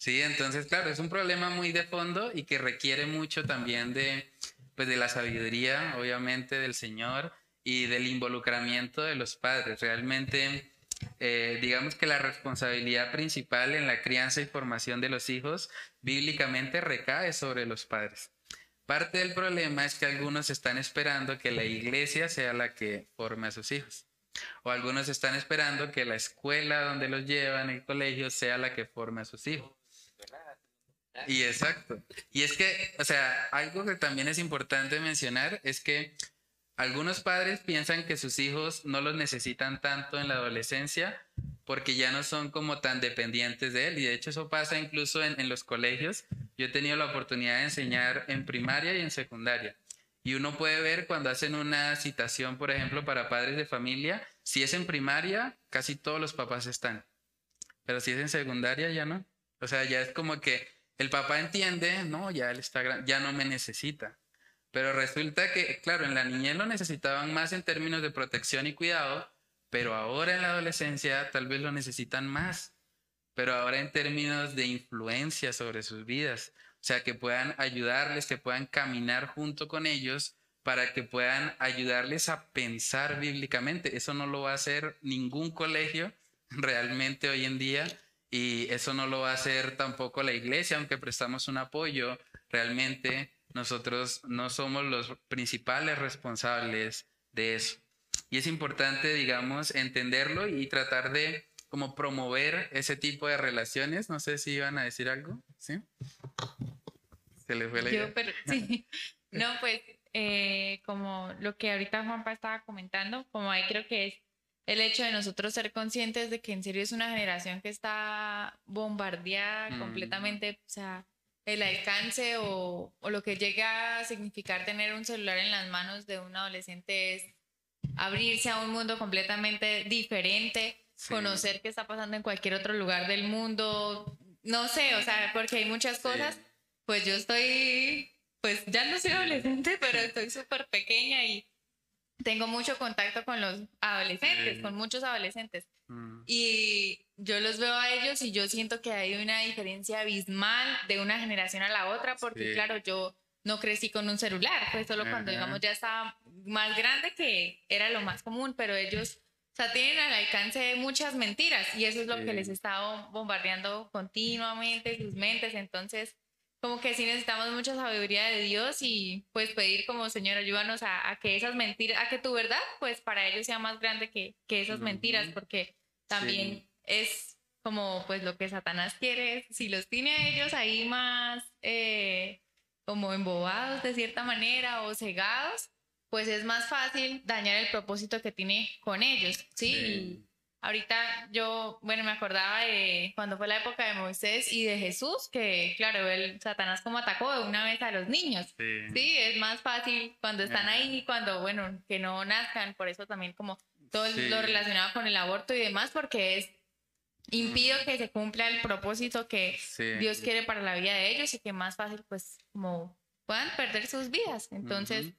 Sí, entonces claro, es un problema muy de fondo y que requiere mucho también de, pues, de la sabiduría, obviamente, del Señor y del involucramiento de los padres. Realmente eh, digamos que la responsabilidad principal en la crianza y formación de los hijos bíblicamente recae sobre los padres. Parte del problema es que algunos están esperando que la iglesia sea la que forme a sus hijos. O algunos están esperando que la escuela donde los llevan, el colegio, sea la que forme a sus hijos. Y exacto. Y es que, o sea, algo que también es importante mencionar es que algunos padres piensan que sus hijos no los necesitan tanto en la adolescencia porque ya no son como tan dependientes de él. Y de hecho eso pasa incluso en, los colegios. Yo he tenido la oportunidad de enseñar en primaria y en secundaria. Y uno puede ver cuando hacen una citación, por ejemplo, para padres de familia, si es en primaria, casi todos los papás están. Pero si es en secundaria, ya no. O sea, ya es como que el papá entiende, no, ya él está ya no me necesita. Pero resulta que, claro, en la niñez lo necesitaban más en términos de protección y cuidado, pero ahora en la adolescencia tal vez lo necesitan más, pero ahora en términos de influencia sobre sus vidas. O sea, que puedan ayudarles, que puedan caminar junto con ellos para que puedan ayudarles a pensar bíblicamente. Eso no lo va a hacer ningún colegio realmente hoy en día y eso no lo va a hacer tampoco la iglesia, aunque prestamos un apoyo realmente nosotros no somos los principales responsables de eso. Y es importante, digamos, entenderlo y tratar de como promover ese tipo de relaciones. No sé si iban a decir algo, ¿sí? Se les fue la idea. sí. No, pues eh, como lo que ahorita Juanpa estaba comentando, como ahí creo que es el hecho de nosotros ser conscientes de que en serio es una generación que está bombardeada mm. completamente, o sea, el alcance o, lo que llega a significar tener un celular en las manos de un adolescente es abrirse a un mundo completamente diferente, conocer qué está pasando en cualquier otro lugar del mundo, no sé, o sea, porque hay muchas cosas, pues yo estoy, pues ya no soy adolescente, pero estoy súper pequeña y tengo mucho contacto con los adolescentes, con muchos adolescentes. Mm. Y yo los veo a ellos y yo siento que hay una diferencia abismal de una generación a la otra, porque claro, yo no crecí con un celular, pues solo cuando digamos ya estaba más grande que era lo más común, pero ellos o sea, tienen al alcance muchas mentiras y eso es lo que les está bombardeando continuamente sus mentes. Entonces, como que sí necesitamos mucha sabiduría de Dios y pues pedir como Señor, ayúdanos a, que esas mentiras, a que tu verdad pues para ellos sea más grande que, que esas mentiras, porque también es como pues lo que Satanás quiere, si los tiene ellos ahí más eh, como embobados de cierta manera o cegados, pues es más fácil dañar el propósito que tiene con ellos, ¿sí? Ahorita yo, bueno, me acordaba de cuando fue la época de Moisés y de Jesús, que claro, el Satanás como atacó de una vez a los niños. Sí, es más fácil cuando están ahí, cuando, bueno, que no nazcan, por eso también como todo lo relacionado con el aborto y demás, porque es impido que se cumpla el propósito que Dios quiere para la vida de ellos y que más fácil pues como puedan perder sus vidas. Entonces,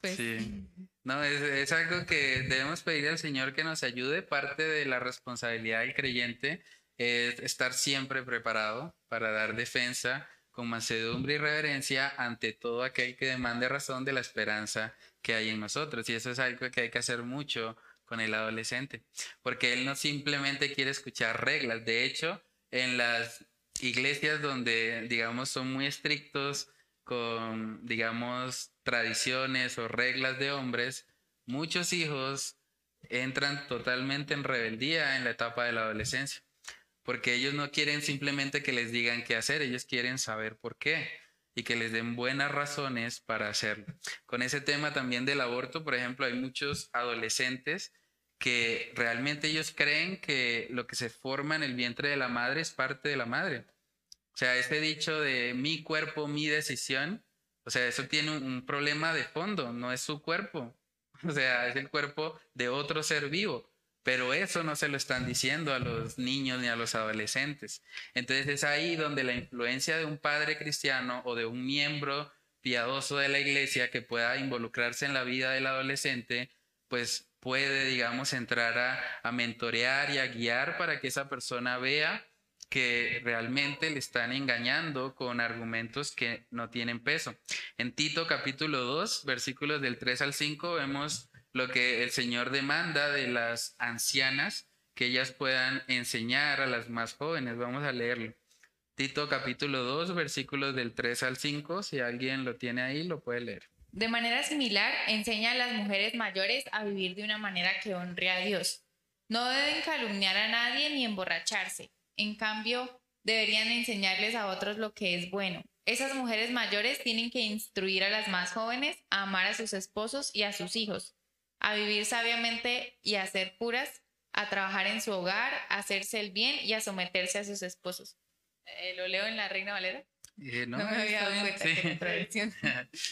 pues... Sí. No, es, es, algo que debemos pedir al Señor que nos ayude. Parte de la responsabilidad del creyente es estar siempre preparado para dar defensa con mansedumbre y reverencia ante todo aquel que demande razón de la esperanza que hay en nosotros. Y eso es algo que hay que hacer mucho con el adolescente, porque él no simplemente quiere escuchar reglas. De hecho, en las iglesias donde, digamos, son muy estrictos con, digamos, tradiciones o reglas de hombres, muchos hijos entran totalmente en rebeldía en la etapa de la adolescencia, porque ellos no quieren simplemente que les digan qué hacer, ellos quieren saber por qué y que les den buenas razones para hacerlo. Con ese tema también del aborto, por ejemplo, hay muchos adolescentes que realmente ellos creen que lo que se forma en el vientre de la madre es parte de la madre. O sea, este dicho de mi cuerpo, mi decisión, o sea, eso tiene un, problema de fondo, no es su cuerpo. O sea, es el cuerpo de otro ser vivo. Pero eso no se lo están diciendo a los niños ni a los adolescentes. Entonces es ahí donde la influencia de un padre cristiano o de un miembro piadoso de la iglesia que pueda involucrarse en la vida del adolescente, pues puede, digamos, entrar a, a mentorear y a guiar para que esa persona vea que realmente le están engañando con argumentos que no tienen peso. En Tito capítulo 2, versículos del 3 al 5, vemos lo que el Señor demanda de las ancianas, que ellas puedan enseñar a las más jóvenes. Vamos a leerlo. Tito capítulo 2, versículos del 3 al 5, si alguien lo tiene ahí, lo puede leer. De manera similar, enseña a las mujeres mayores a vivir de una manera que honre a Dios. No deben calumniar a nadie ni emborracharse. En cambio, deberían enseñarles a otros lo que es bueno. Esas mujeres mayores tienen que instruir a las más jóvenes a amar a sus esposos y a sus hijos, a vivir sabiamente y a ser puras, a trabajar en su hogar, a hacerse el bien y a someterse a sus esposos. Eh, ¿Lo leo en la Reina Valera? Eh, no, me había dado cuenta sí.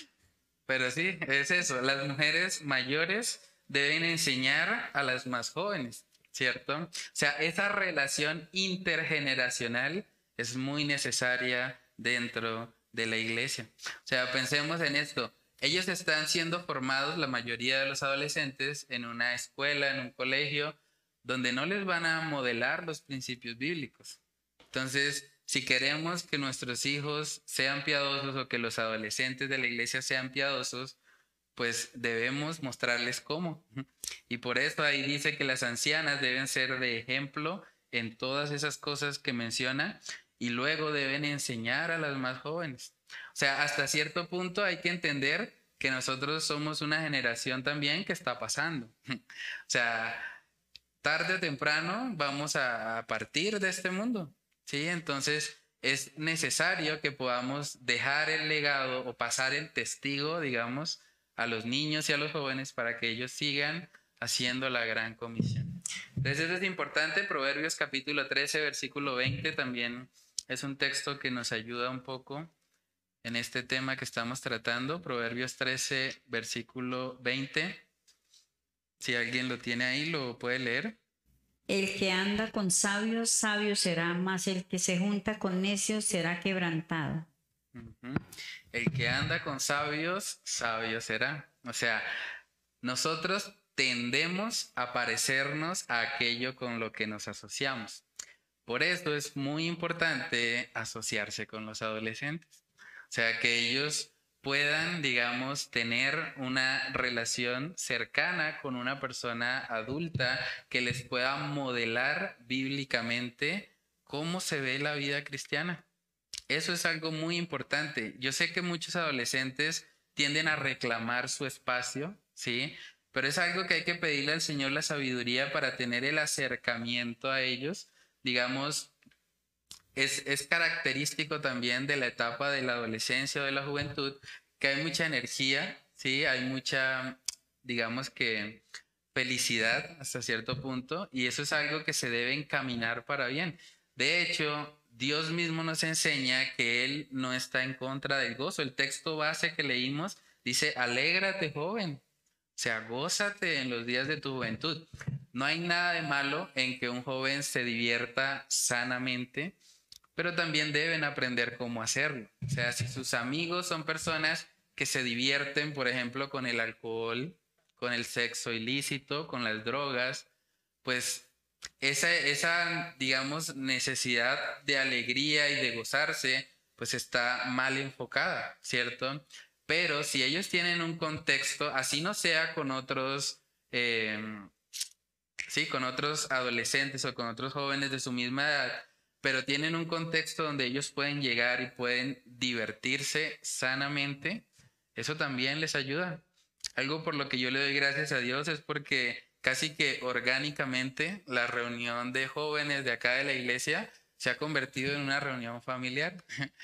Pero sí, es eso. Las mujeres mayores deben enseñar a las más jóvenes, ¿cierto? O sea, esa relación intergeneracional es muy necesaria dentro de la iglesia. O sea, pensemos en esto. Ellos están siendo formados, la mayoría de los adolescentes, en una escuela, en un colegio, donde no les van a modelar los principios bíblicos. Entonces, si queremos que nuestros hijos sean piadosos o que los adolescentes de la iglesia sean piadosos, pues debemos mostrarles cómo. Y por eso ahí dice que las ancianas deben ser de ejemplo en todas esas cosas que menciona y luego deben enseñar a las más jóvenes. O sea, hasta cierto punto hay que entender que nosotros somos una generación también que está pasando. O sea, tarde o temprano vamos a partir de este mundo. ¿sí? Entonces es necesario que podamos dejar el legado o pasar el testigo, digamos, a los niños y a los jóvenes para que ellos sigan haciendo la gran comisión. Entonces eso es importante. Proverbios capítulo 13, versículo 20 también es un texto que nos ayuda un poco en este tema que estamos tratando, Proverbios 13, versículo 20. Si alguien lo tiene ahí, lo puede leer. El que anda con sabios, sabio será, mas el que se junta con necios será quebrantado. El que anda con sabios, sabio será. O sea, nosotros tendemos a parecernos a aquello con lo que nos asociamos. Por eso es muy importante asociarse con los adolescentes. O sea, que ellos puedan, digamos, tener una relación cercana con una persona adulta que les pueda modelar bíblicamente cómo se ve la vida cristiana. Eso es algo muy importante. Yo sé que muchos adolescentes tienden a reclamar su espacio, ¿sí? Pero es algo que hay que pedirle al Señor la sabiduría para tener el acercamiento a ellos. Digamos, es, es característico también de la etapa de la adolescencia o de la juventud que hay mucha energía, ¿sí? Hay mucha, digamos que, felicidad hasta cierto punto y eso es algo que se debe encaminar para bien. De hecho, Dios mismo nos enseña que Él no está en contra del gozo. El texto base que leímos dice, alégrate joven, o sea, gózate en los días de tu juventud. No hay nada de malo en que un joven se divierta sanamente, pero también deben aprender cómo hacerlo. O sea, si sus amigos son personas que se divierten, por ejemplo, con el alcohol, con el sexo ilícito, con las drogas, pues esa, esa, digamos, necesidad de alegría y de gozarse, pues está mal enfocada, ¿cierto? Pero si ellos tienen un contexto, así no sea con otros, em, sí, con otros adolescentes o con otros jóvenes de su misma edad, pero tienen un contexto donde ellos pueden llegar y pueden divertirse sanamente, eso también les ayuda. Algo por lo que yo le doy gracias a Dios es porque casi que orgánicamente la reunión de jóvenes de acá de la iglesia se ha convertido en una reunión familiar.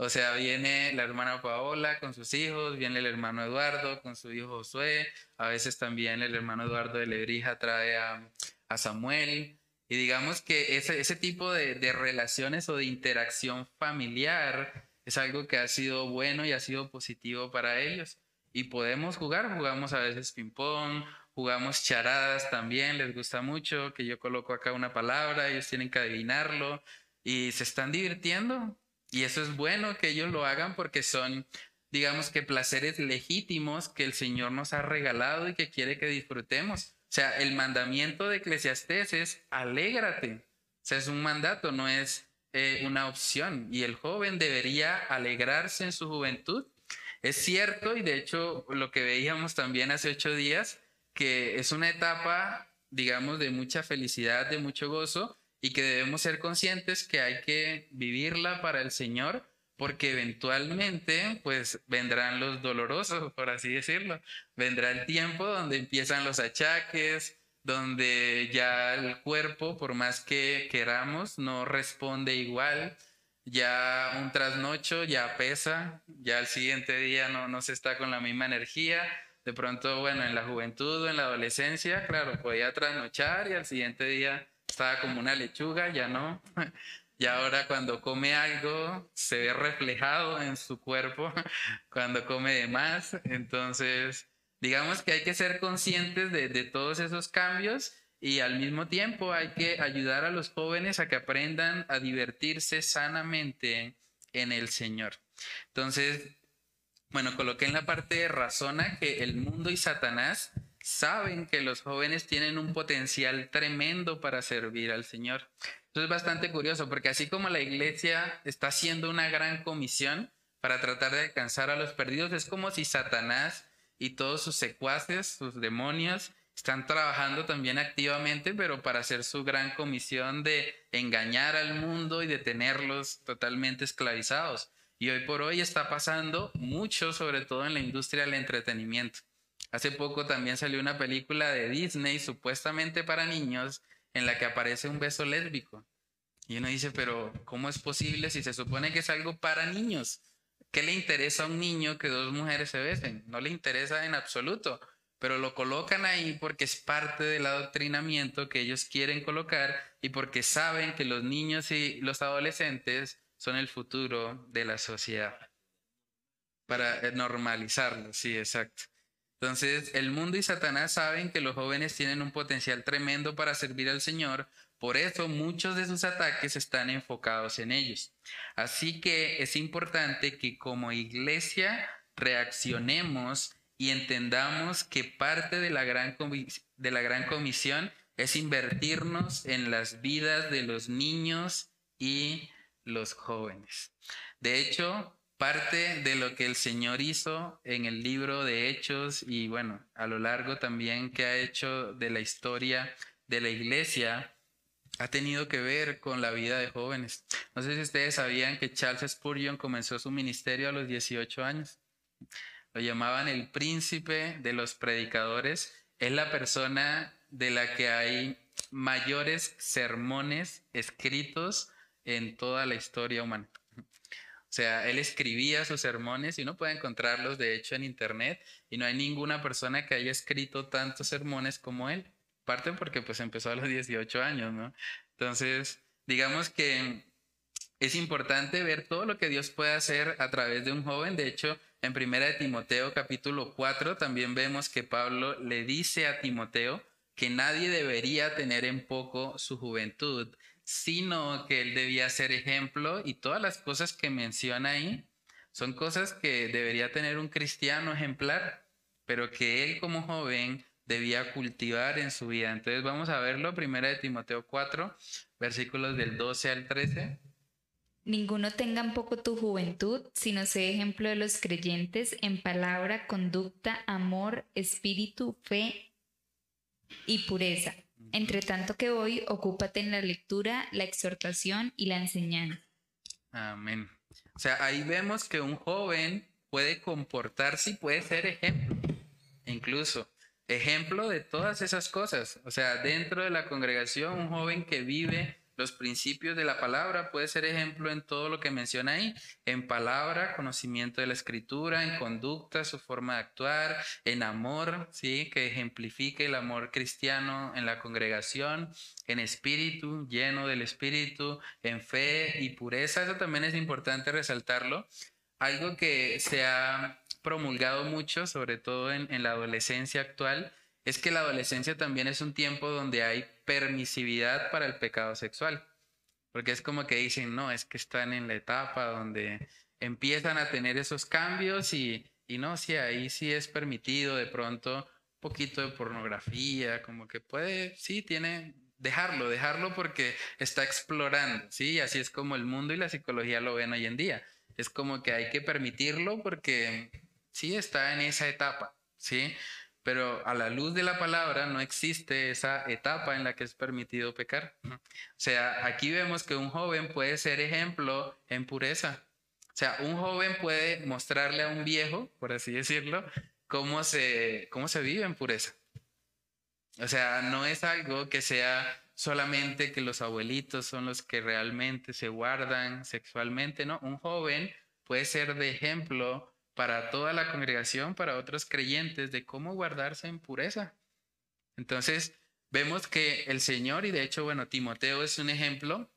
O sea, viene la hermana Paola con sus hijos, viene el hermano Eduardo con su hijo Josué, a veces también el hermano Eduardo de Lebrija trae a, Samuel. Y digamos que ese, ese tipo de, de, relaciones o de interacción familiar es algo que ha sido bueno y ha sido positivo para ellos. Y podemos jugar, jugamos a veces ping-pong, jugamos charadas también, les gusta mucho, que yo coloco acá una palabra, ellos tienen que adivinarlo y se están divirtiendo. Y eso es bueno que ellos lo hagan porque son, digamos que placeres legítimos que el Señor nos ha regalado y que quiere que disfrutemos. O sea, el mandamiento de Eclesiastés es alégrate. O sea, es un mandato, no es eh, una opción. Y el joven debería alegrarse en su juventud. Es cierto, y de hecho lo que veíamos también hace ocho días, que es una etapa, digamos, de mucha felicidad, de mucho gozo, y que debemos ser conscientes que hay que vivirla para el Señor porque eventualmente pues vendrán los dolorosos, por así decirlo. Vendrá el tiempo donde empiezan los achaques, donde ya el cuerpo, por más que queramos, no responde igual. Ya un trasnocho ya pesa, ya el siguiente día no se está con la misma energía. De pronto, bueno, en la juventud o en la adolescencia, claro, podía trasnochar y al siguiente día estaba como una lechuga, ya no. Y ahora cuando come algo se ve reflejado en su cuerpo, cuando come de más. Entonces, digamos que hay que ser conscientes de, de todos esos cambios y al mismo tiempo hay que ayudar a los jóvenes a que aprendan a divertirse sanamente en el Señor. Entonces, bueno, coloqué en la parte de razona que el mundo y Satanás saben que los jóvenes tienen un potencial tremendo para servir al Señor. Eso es bastante curioso porque así como la iglesia está haciendo una gran comisión para tratar de alcanzar a los perdidos, es como si Satanás y todos sus secuaces, sus demonios, están trabajando también activamente, pero para hacer su gran comisión de engañar al mundo y de tenerlos totalmente esclavizados. Y hoy por hoy está pasando mucho, sobre todo en la industria del entretenimiento. Hace poco también salió una película de Disney supuestamente para niños en la que aparece un beso lésbico. Y uno dice, pero ¿cómo es posible si se supone que es algo para niños? ¿Qué le interesa a un niño que dos mujeres se besen? No le interesa en absoluto, pero lo colocan ahí porque es parte del adoctrinamiento que ellos quieren colocar y porque saben que los niños y los adolescentes son el futuro de la sociedad. Para normalizarlo, sí, exacto. Entonces, el mundo y Satanás saben que los jóvenes tienen un potencial tremendo para servir al Señor, por eso muchos de sus ataques están enfocados en ellos. Así que es importante que como iglesia reaccionemos y entendamos que parte de la gran, de la gran comisión es invertirnos en las vidas de los niños y los jóvenes. De hecho, parte de lo que el Señor hizo en el libro de Hechos y bueno, a lo largo también que ha hecho de la historia de la iglesia, ha tenido que ver con la vida de jóvenes. No sé si ustedes sabían que Charles Spurgeon comenzó su ministerio a los 18 años. Lo llamaban el príncipe de los predicadores. Es la persona de la que hay mayores sermones escritos en toda la historia humana. O sea, él escribía sus sermones y uno puede encontrarlos de hecho en internet y no hay ninguna persona que haya escrito tantos sermones como él. Parte porque pues empezó a los 18 años, ¿no? Entonces, digamos que es importante ver todo lo que Dios puede hacer a través de un joven. De hecho, en Primera de Timoteo capítulo 4 también vemos que Pablo le dice a Timoteo que nadie debería tener en poco su juventud, sino que él debía ser ejemplo y todas las cosas que menciona ahí son cosas que debería tener un cristiano ejemplar, pero que él como joven debía cultivar en su vida. Entonces vamos a verlo, primera de Timoteo 4, versículos del 12 al 13. Ninguno tenga en poco tu juventud, sino sé ejemplo de los creyentes en palabra, conducta, amor, espíritu, fe y pureza entre tanto que hoy, ocúpate en la lectura, la exhortación y la enseñanza. Amén. O sea, ahí vemos que un joven puede comportarse y puede ser ejemplo. Incluso ejemplo de todas esas cosas. O sea, dentro de la congregación, un joven que vive los principios de la palabra puede ser ejemplo en todo lo que menciona ahí, en palabra, conocimiento de la escritura, en conducta, su forma de actuar, en amor, sí, que ejemplifique el amor cristiano en la congregación, en espíritu, lleno del espíritu, en fe y pureza. Eso también es importante resaltarlo. Algo que se ha promulgado mucho, sobre todo en, en la adolescencia actual, es que la adolescencia también es un tiempo donde hay permisividad para el pecado sexual. Porque es como que dicen, no, es que están en la etapa donde empiezan a tener esos cambios y, y no, si ahí sí es permitido de pronto un poquito de pornografía, como que puede, sí, tiene, dejarlo, dejarlo porque está explorando, ¿sí? Así es como el mundo y la psicología lo ven hoy en día. Es como que hay que permitirlo porque sí está en esa etapa, ¿sí? Pero a la luz de la palabra no existe esa etapa en la que es permitido pecar. O sea, aquí vemos que un joven puede ser ejemplo en pureza. O sea, un joven puede mostrarle a un viejo, por así decirlo, cómo se, cómo se vive en pureza. O sea, no es algo que sea solamente que los abuelitos son los que realmente se guardan sexualmente, ¿no? Un joven puede ser de ejemplo para toda la congregación, para otros creyentes, de cómo guardarse en pureza. Entonces, vemos que el Señor, y de hecho, bueno, Timoteo es un ejemplo.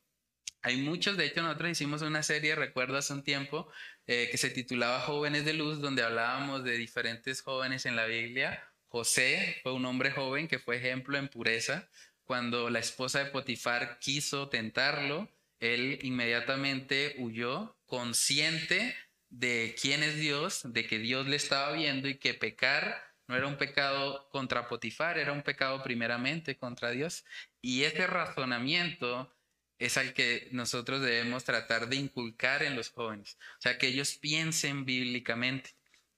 Hay muchos, de hecho, nosotros hicimos una serie, recuerdo hace un tiempo, eh, que se titulaba Jóvenes de Luz, donde hablábamos de diferentes jóvenes en la Biblia. José fue un hombre joven que fue ejemplo en pureza. Cuando la esposa de Potifar quiso tentarlo, él inmediatamente huyó, consciente de quién es Dios, de que Dios le estaba viendo y que pecar no era un pecado contra Potifar, era un pecado primeramente contra Dios. Y ese razonamiento es al que nosotros debemos tratar de inculcar en los jóvenes, o sea, que ellos piensen bíblicamente.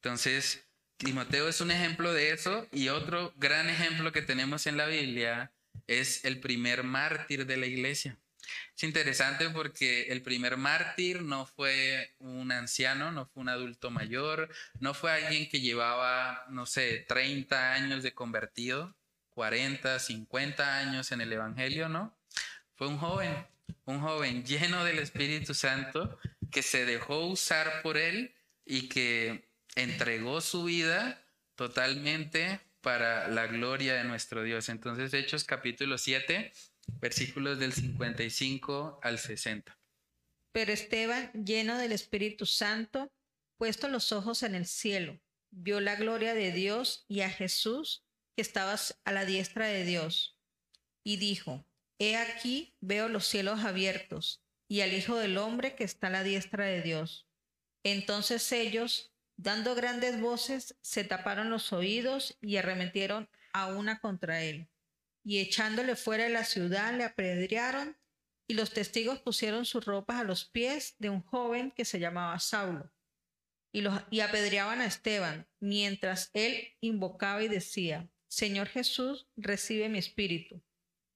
Entonces, Timoteo es un ejemplo de eso y otro gran ejemplo que tenemos en la Biblia es el primer mártir de la iglesia. Es interesante porque el primer mártir no fue un anciano, no fue un adulto mayor, no fue alguien que llevaba, no sé, 30 años de convertido, 40, 50 años en el Evangelio, ¿no? Fue un joven, un joven lleno del Espíritu Santo que se dejó usar por él y que entregó su vida totalmente para la gloria de nuestro Dios. Entonces, Hechos capítulo 7 versículos del 55 al 60. Pero Esteban, lleno del Espíritu Santo, puesto los ojos en el cielo, vio la gloria de Dios y a Jesús que estaba a la diestra de Dios, y dijo, He aquí veo los cielos abiertos y al Hijo del Hombre que está a la diestra de Dios. Entonces ellos, Dando grandes voces, se taparon los oídos y arremetieron a una contra él. Y echándole fuera de la ciudad, le apedrearon, y los testigos pusieron sus ropas a los pies de un joven que se llamaba Saulo. Y, apedreaban a Esteban, mientras él invocaba y decía, Señor Jesús, recibe mi espíritu.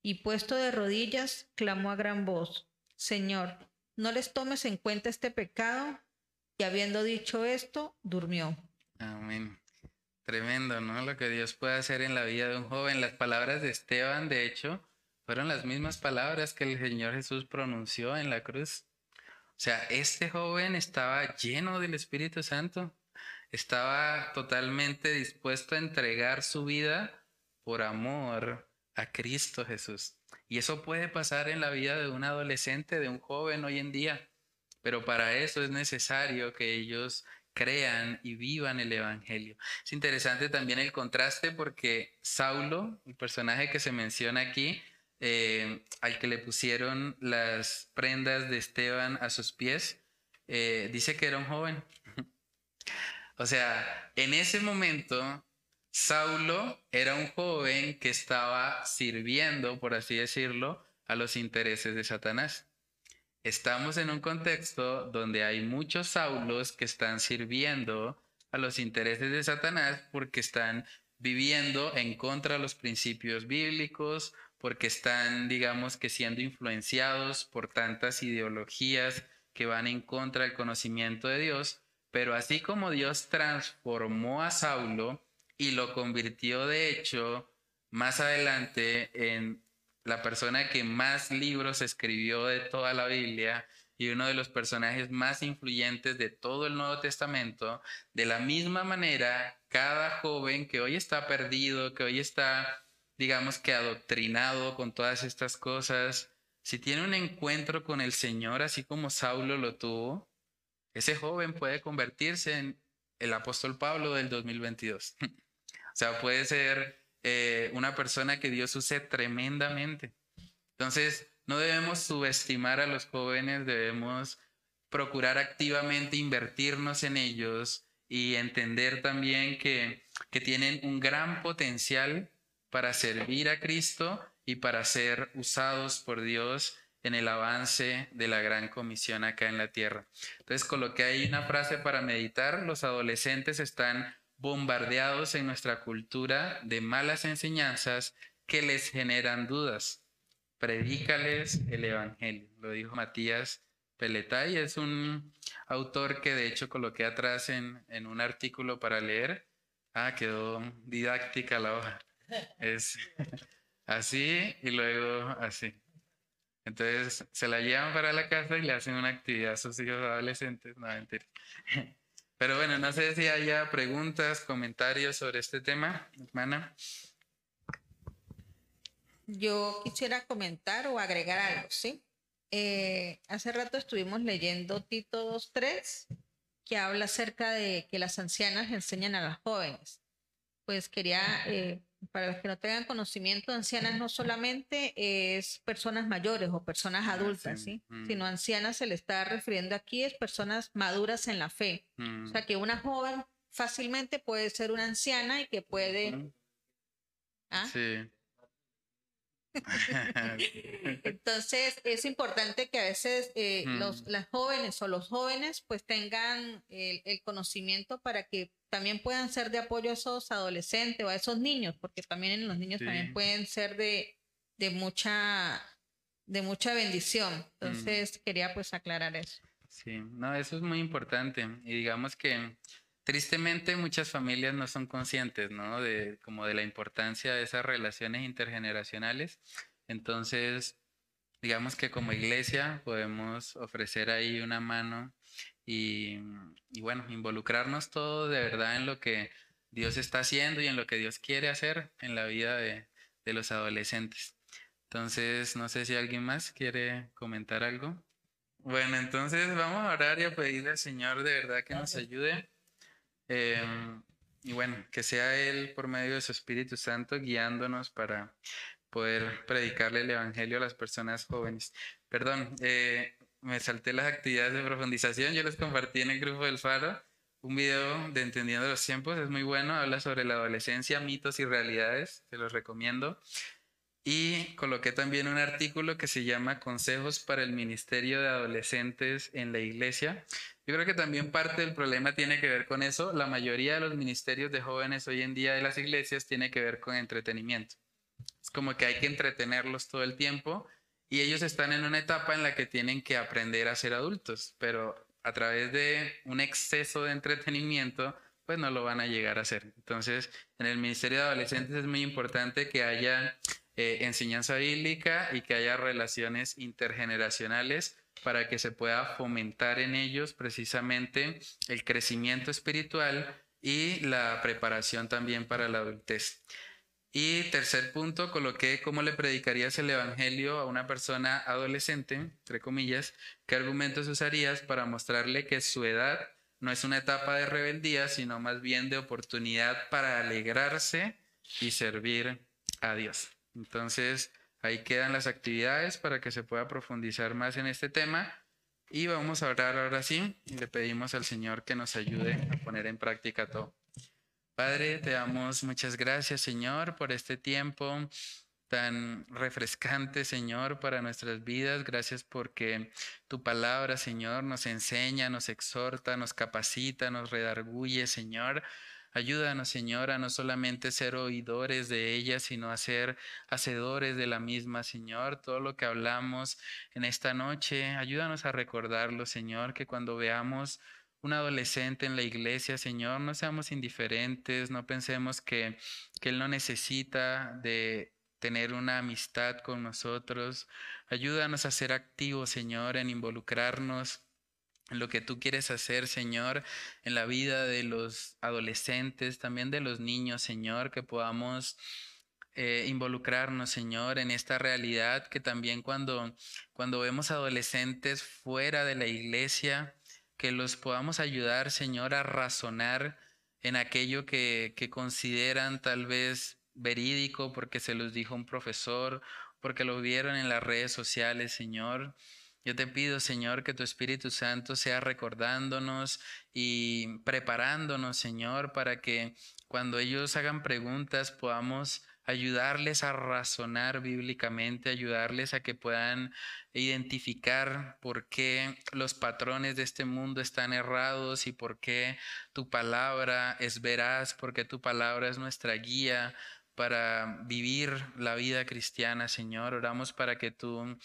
Y puesto de rodillas, clamó a gran voz, Señor, no les tomes en cuenta este pecado. Y habiendo dicho esto, durmió. Amén. Tremendo, ¿no? Lo que Dios puede hacer en la vida de un joven. Las palabras de Esteban, de hecho, fueron las mismas palabras que el Señor Jesús pronunció en la cruz. O sea, este joven estaba lleno del Espíritu Santo. Estaba totalmente dispuesto a entregar su vida por amor a Cristo Jesús. Y eso puede pasar en la vida de un adolescente, de un joven hoy en día. Pero para eso es necesario que ellos crean y vivan el Evangelio. Es interesante también el contraste porque Saulo, el personaje que se menciona aquí, eh, al que le pusieron las prendas de Esteban a sus pies, eh, dice que era un joven. o sea, en ese momento Saulo era un joven que estaba sirviendo, por así decirlo, a los intereses de Satanás. Estamos en un contexto donde hay muchos Saulos que están sirviendo a los intereses de Satanás porque están viviendo en contra de los principios bíblicos, porque están, digamos que, siendo influenciados por tantas ideologías que van en contra del conocimiento de Dios. Pero así como Dios transformó a Saulo, y lo convirtió de hecho más adelante en la persona que más libros escribió de toda la Biblia y uno de los personajes más influyentes de todo el Nuevo Testamento. De la misma manera, cada joven que hoy está perdido, que hoy está, digamos que adoctrinado con todas estas cosas, si tiene un encuentro con el Señor, así como Saulo lo tuvo, ese joven puede convertirse en el apóstol Pablo del 2022. O sea, puede ser eh, una persona que Dios use tremendamente. Entonces, no debemos subestimar a los jóvenes, debemos procurar activamente invertirnos en ellos y entender también que, que tienen un gran potencial para servir a Cristo y para ser usados por Dios en el avance de la gran comisión acá en la tierra. Entonces coloqué ahí una frase para meditar. Los adolescentes están bombardeados en nuestra cultura de malas enseñanzas que les generan dudas. Predícales el Evangelio, lo dijo Matías Peletay, es un autor que de hecho coloqué atrás en, un artículo para leer. Ah, quedó didáctica la hoja. Es así y luego así. Entonces se la llevan para la casa y le hacen una actividad a sus hijos adolescentes. No, mentira. Pero bueno, no sé si haya preguntas, comentarios sobre este tema, hermana. Yo quisiera comentar o agregar algo, ¿sí? Eh, hace rato estuvimos leyendo Tito 2.3, que habla acerca de que las ancianas enseñan a las jóvenes. Pues quería eh, para los que no tengan conocimiento, ancianas no solamente es personas mayores o personas ah, adultas, ¿sí? Mm. Sino ancianas se le está refiriendo aquí es personas maduras en la fe. O sea, mm. que una joven fácilmente puede ser una anciana y que puede... ¿Ah? Sí. Entonces es importante que a veces eh, los, las jóvenes o los jóvenes pues tengan el, conocimiento para que también puedan ser de apoyo a esos adolescentes o a esos niños, porque también en los niños también pueden ser de, de, mucha de mucha bendición. Mm. Entonces quería pues aclarar eso. Sí, no, eso es muy importante y digamos que tristemente muchas familias no son conscientes, ¿no? De como de la importancia de esas relaciones intergeneracionales. Entonces, digamos que como iglesia podemos ofrecer ahí una mano y, bueno, involucrarnos todos de verdad en lo que Dios está haciendo y en lo que Dios quiere hacer en la vida de, de los adolescentes. Entonces, no sé si alguien más quiere comentar algo. Bueno, entonces vamos a orar y a pedirle al Señor de verdad que nos ayude. Em, y bueno, que sea Él por medio de su Espíritu Santo guiándonos para poder predicarle el Evangelio a las personas jóvenes. Perdón, eh, me salté las actividades de profundización, yo les compartí en el grupo del Faro, un video de Entendiendo los Tiempos, es muy bueno, habla sobre la adolescencia, mitos y realidades, te los recomiendo. Y coloqué también un artículo que se llama Consejos para el Ministerio de Adolescentes en la Iglesia. Yo creo que también parte del problema tiene que ver con eso. La mayoría de los ministerios de jóvenes hoy en día de las iglesias tiene que ver con entretenimiento. Es como que hay que entretenerlos todo el tiempo y ellos están en una etapa en la que tienen que aprender a ser adultos, pero a través de un exceso de entretenimiento, pues no lo van a llegar a hacer. Entonces, en el Ministerio de Adolescentes es muy importante que haya eh, enseñanza bíblica y que haya relaciones intergeneracionales para que se pueda fomentar en ellos precisamente el crecimiento espiritual y la preparación también para la adultez. Y tercer punto, coloqué cómo le predicarías el Evangelio a una persona adolescente, entre comillas, qué argumentos usarías para mostrarle que su edad no es una etapa de rebeldía, sino más bien de oportunidad para alegrarse y servir a Dios. Entonces, ahí quedan las actividades para que se pueda profundizar más en este tema. Y vamos a orar ahora sí y le pedimos al Señor que nos ayude a poner en práctica todo. Padre, te damos muchas gracias, Señor, por este tiempo tan refrescante, Señor, para nuestras vidas. Gracias porque tu palabra, Señor, nos enseña, nos exhorta, nos capacita, nos redarguye, Señor. Ayúdanos, Señor, a no solamente ser oidores de ella, sino a ser hacedores de la misma, Señor. Todo lo que hablamos en esta noche, ayúdanos a recordarlo, Señor, que cuando veamos un adolescente en la iglesia, Señor, no seamos indiferentes, no pensemos que, que Él no necesita de tener una amistad con nosotros. Ayúdanos a ser activos, Señor, en involucrarnos lo que tú quieres hacer, Señor, en la vida de los adolescentes, también de los niños, Señor, que podamos eh, involucrarnos, Señor, en esta realidad que también cuando, cuando vemos adolescentes fuera de la iglesia, que los podamos ayudar, Señor, a razonar en aquello que, que consideran tal vez verídico porque se los dijo un profesor, porque lo vieron en las redes sociales, Señor. Yo te pido, Señor, que tu Espíritu Santo sea recordándonos y preparándonos, Señor, para que cuando ellos hagan preguntas podamos ayudarles a razonar bíblicamente, ayudarles a que puedan identificar por qué los patrones de este mundo están errados y por qué tu palabra es veraz, porque tu palabra es nuestra guía para vivir la vida cristiana, Señor. Oramos para que tú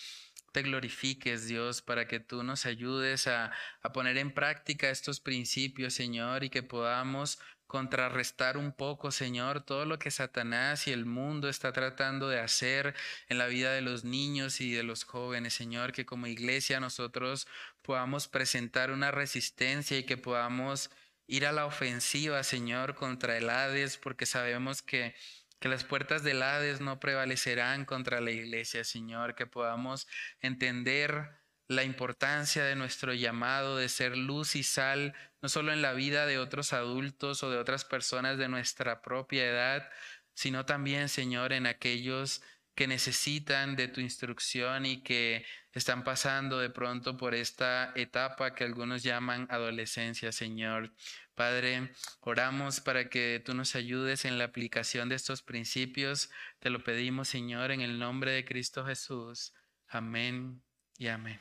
te glorifiques, Dios, para que tú nos ayudes a, a, poner en práctica estos principios, Señor, y que podamos contrarrestar un poco, Señor, todo lo que Satanás y el mundo está tratando de hacer en la vida de los niños y de los jóvenes, Señor, que como iglesia nosotros podamos presentar una resistencia y que podamos ir a la ofensiva, Señor, contra el Hades, porque sabemos que que las puertas del Hades no prevalecerán contra la iglesia, Señor, que podamos entender la importancia de nuestro llamado de ser luz y sal, no solo en la vida de otros adultos o de otras personas de nuestra propia edad, sino también, Señor, en aquellos que necesitan de tu instrucción y que están pasando de pronto por esta etapa que algunos llaman adolescencia, Señor. Padre, oramos para que tú nos ayudes en la aplicación de estos principios. Te lo pedimos, Señor, en el nombre de Cristo Jesús. Amén y amén.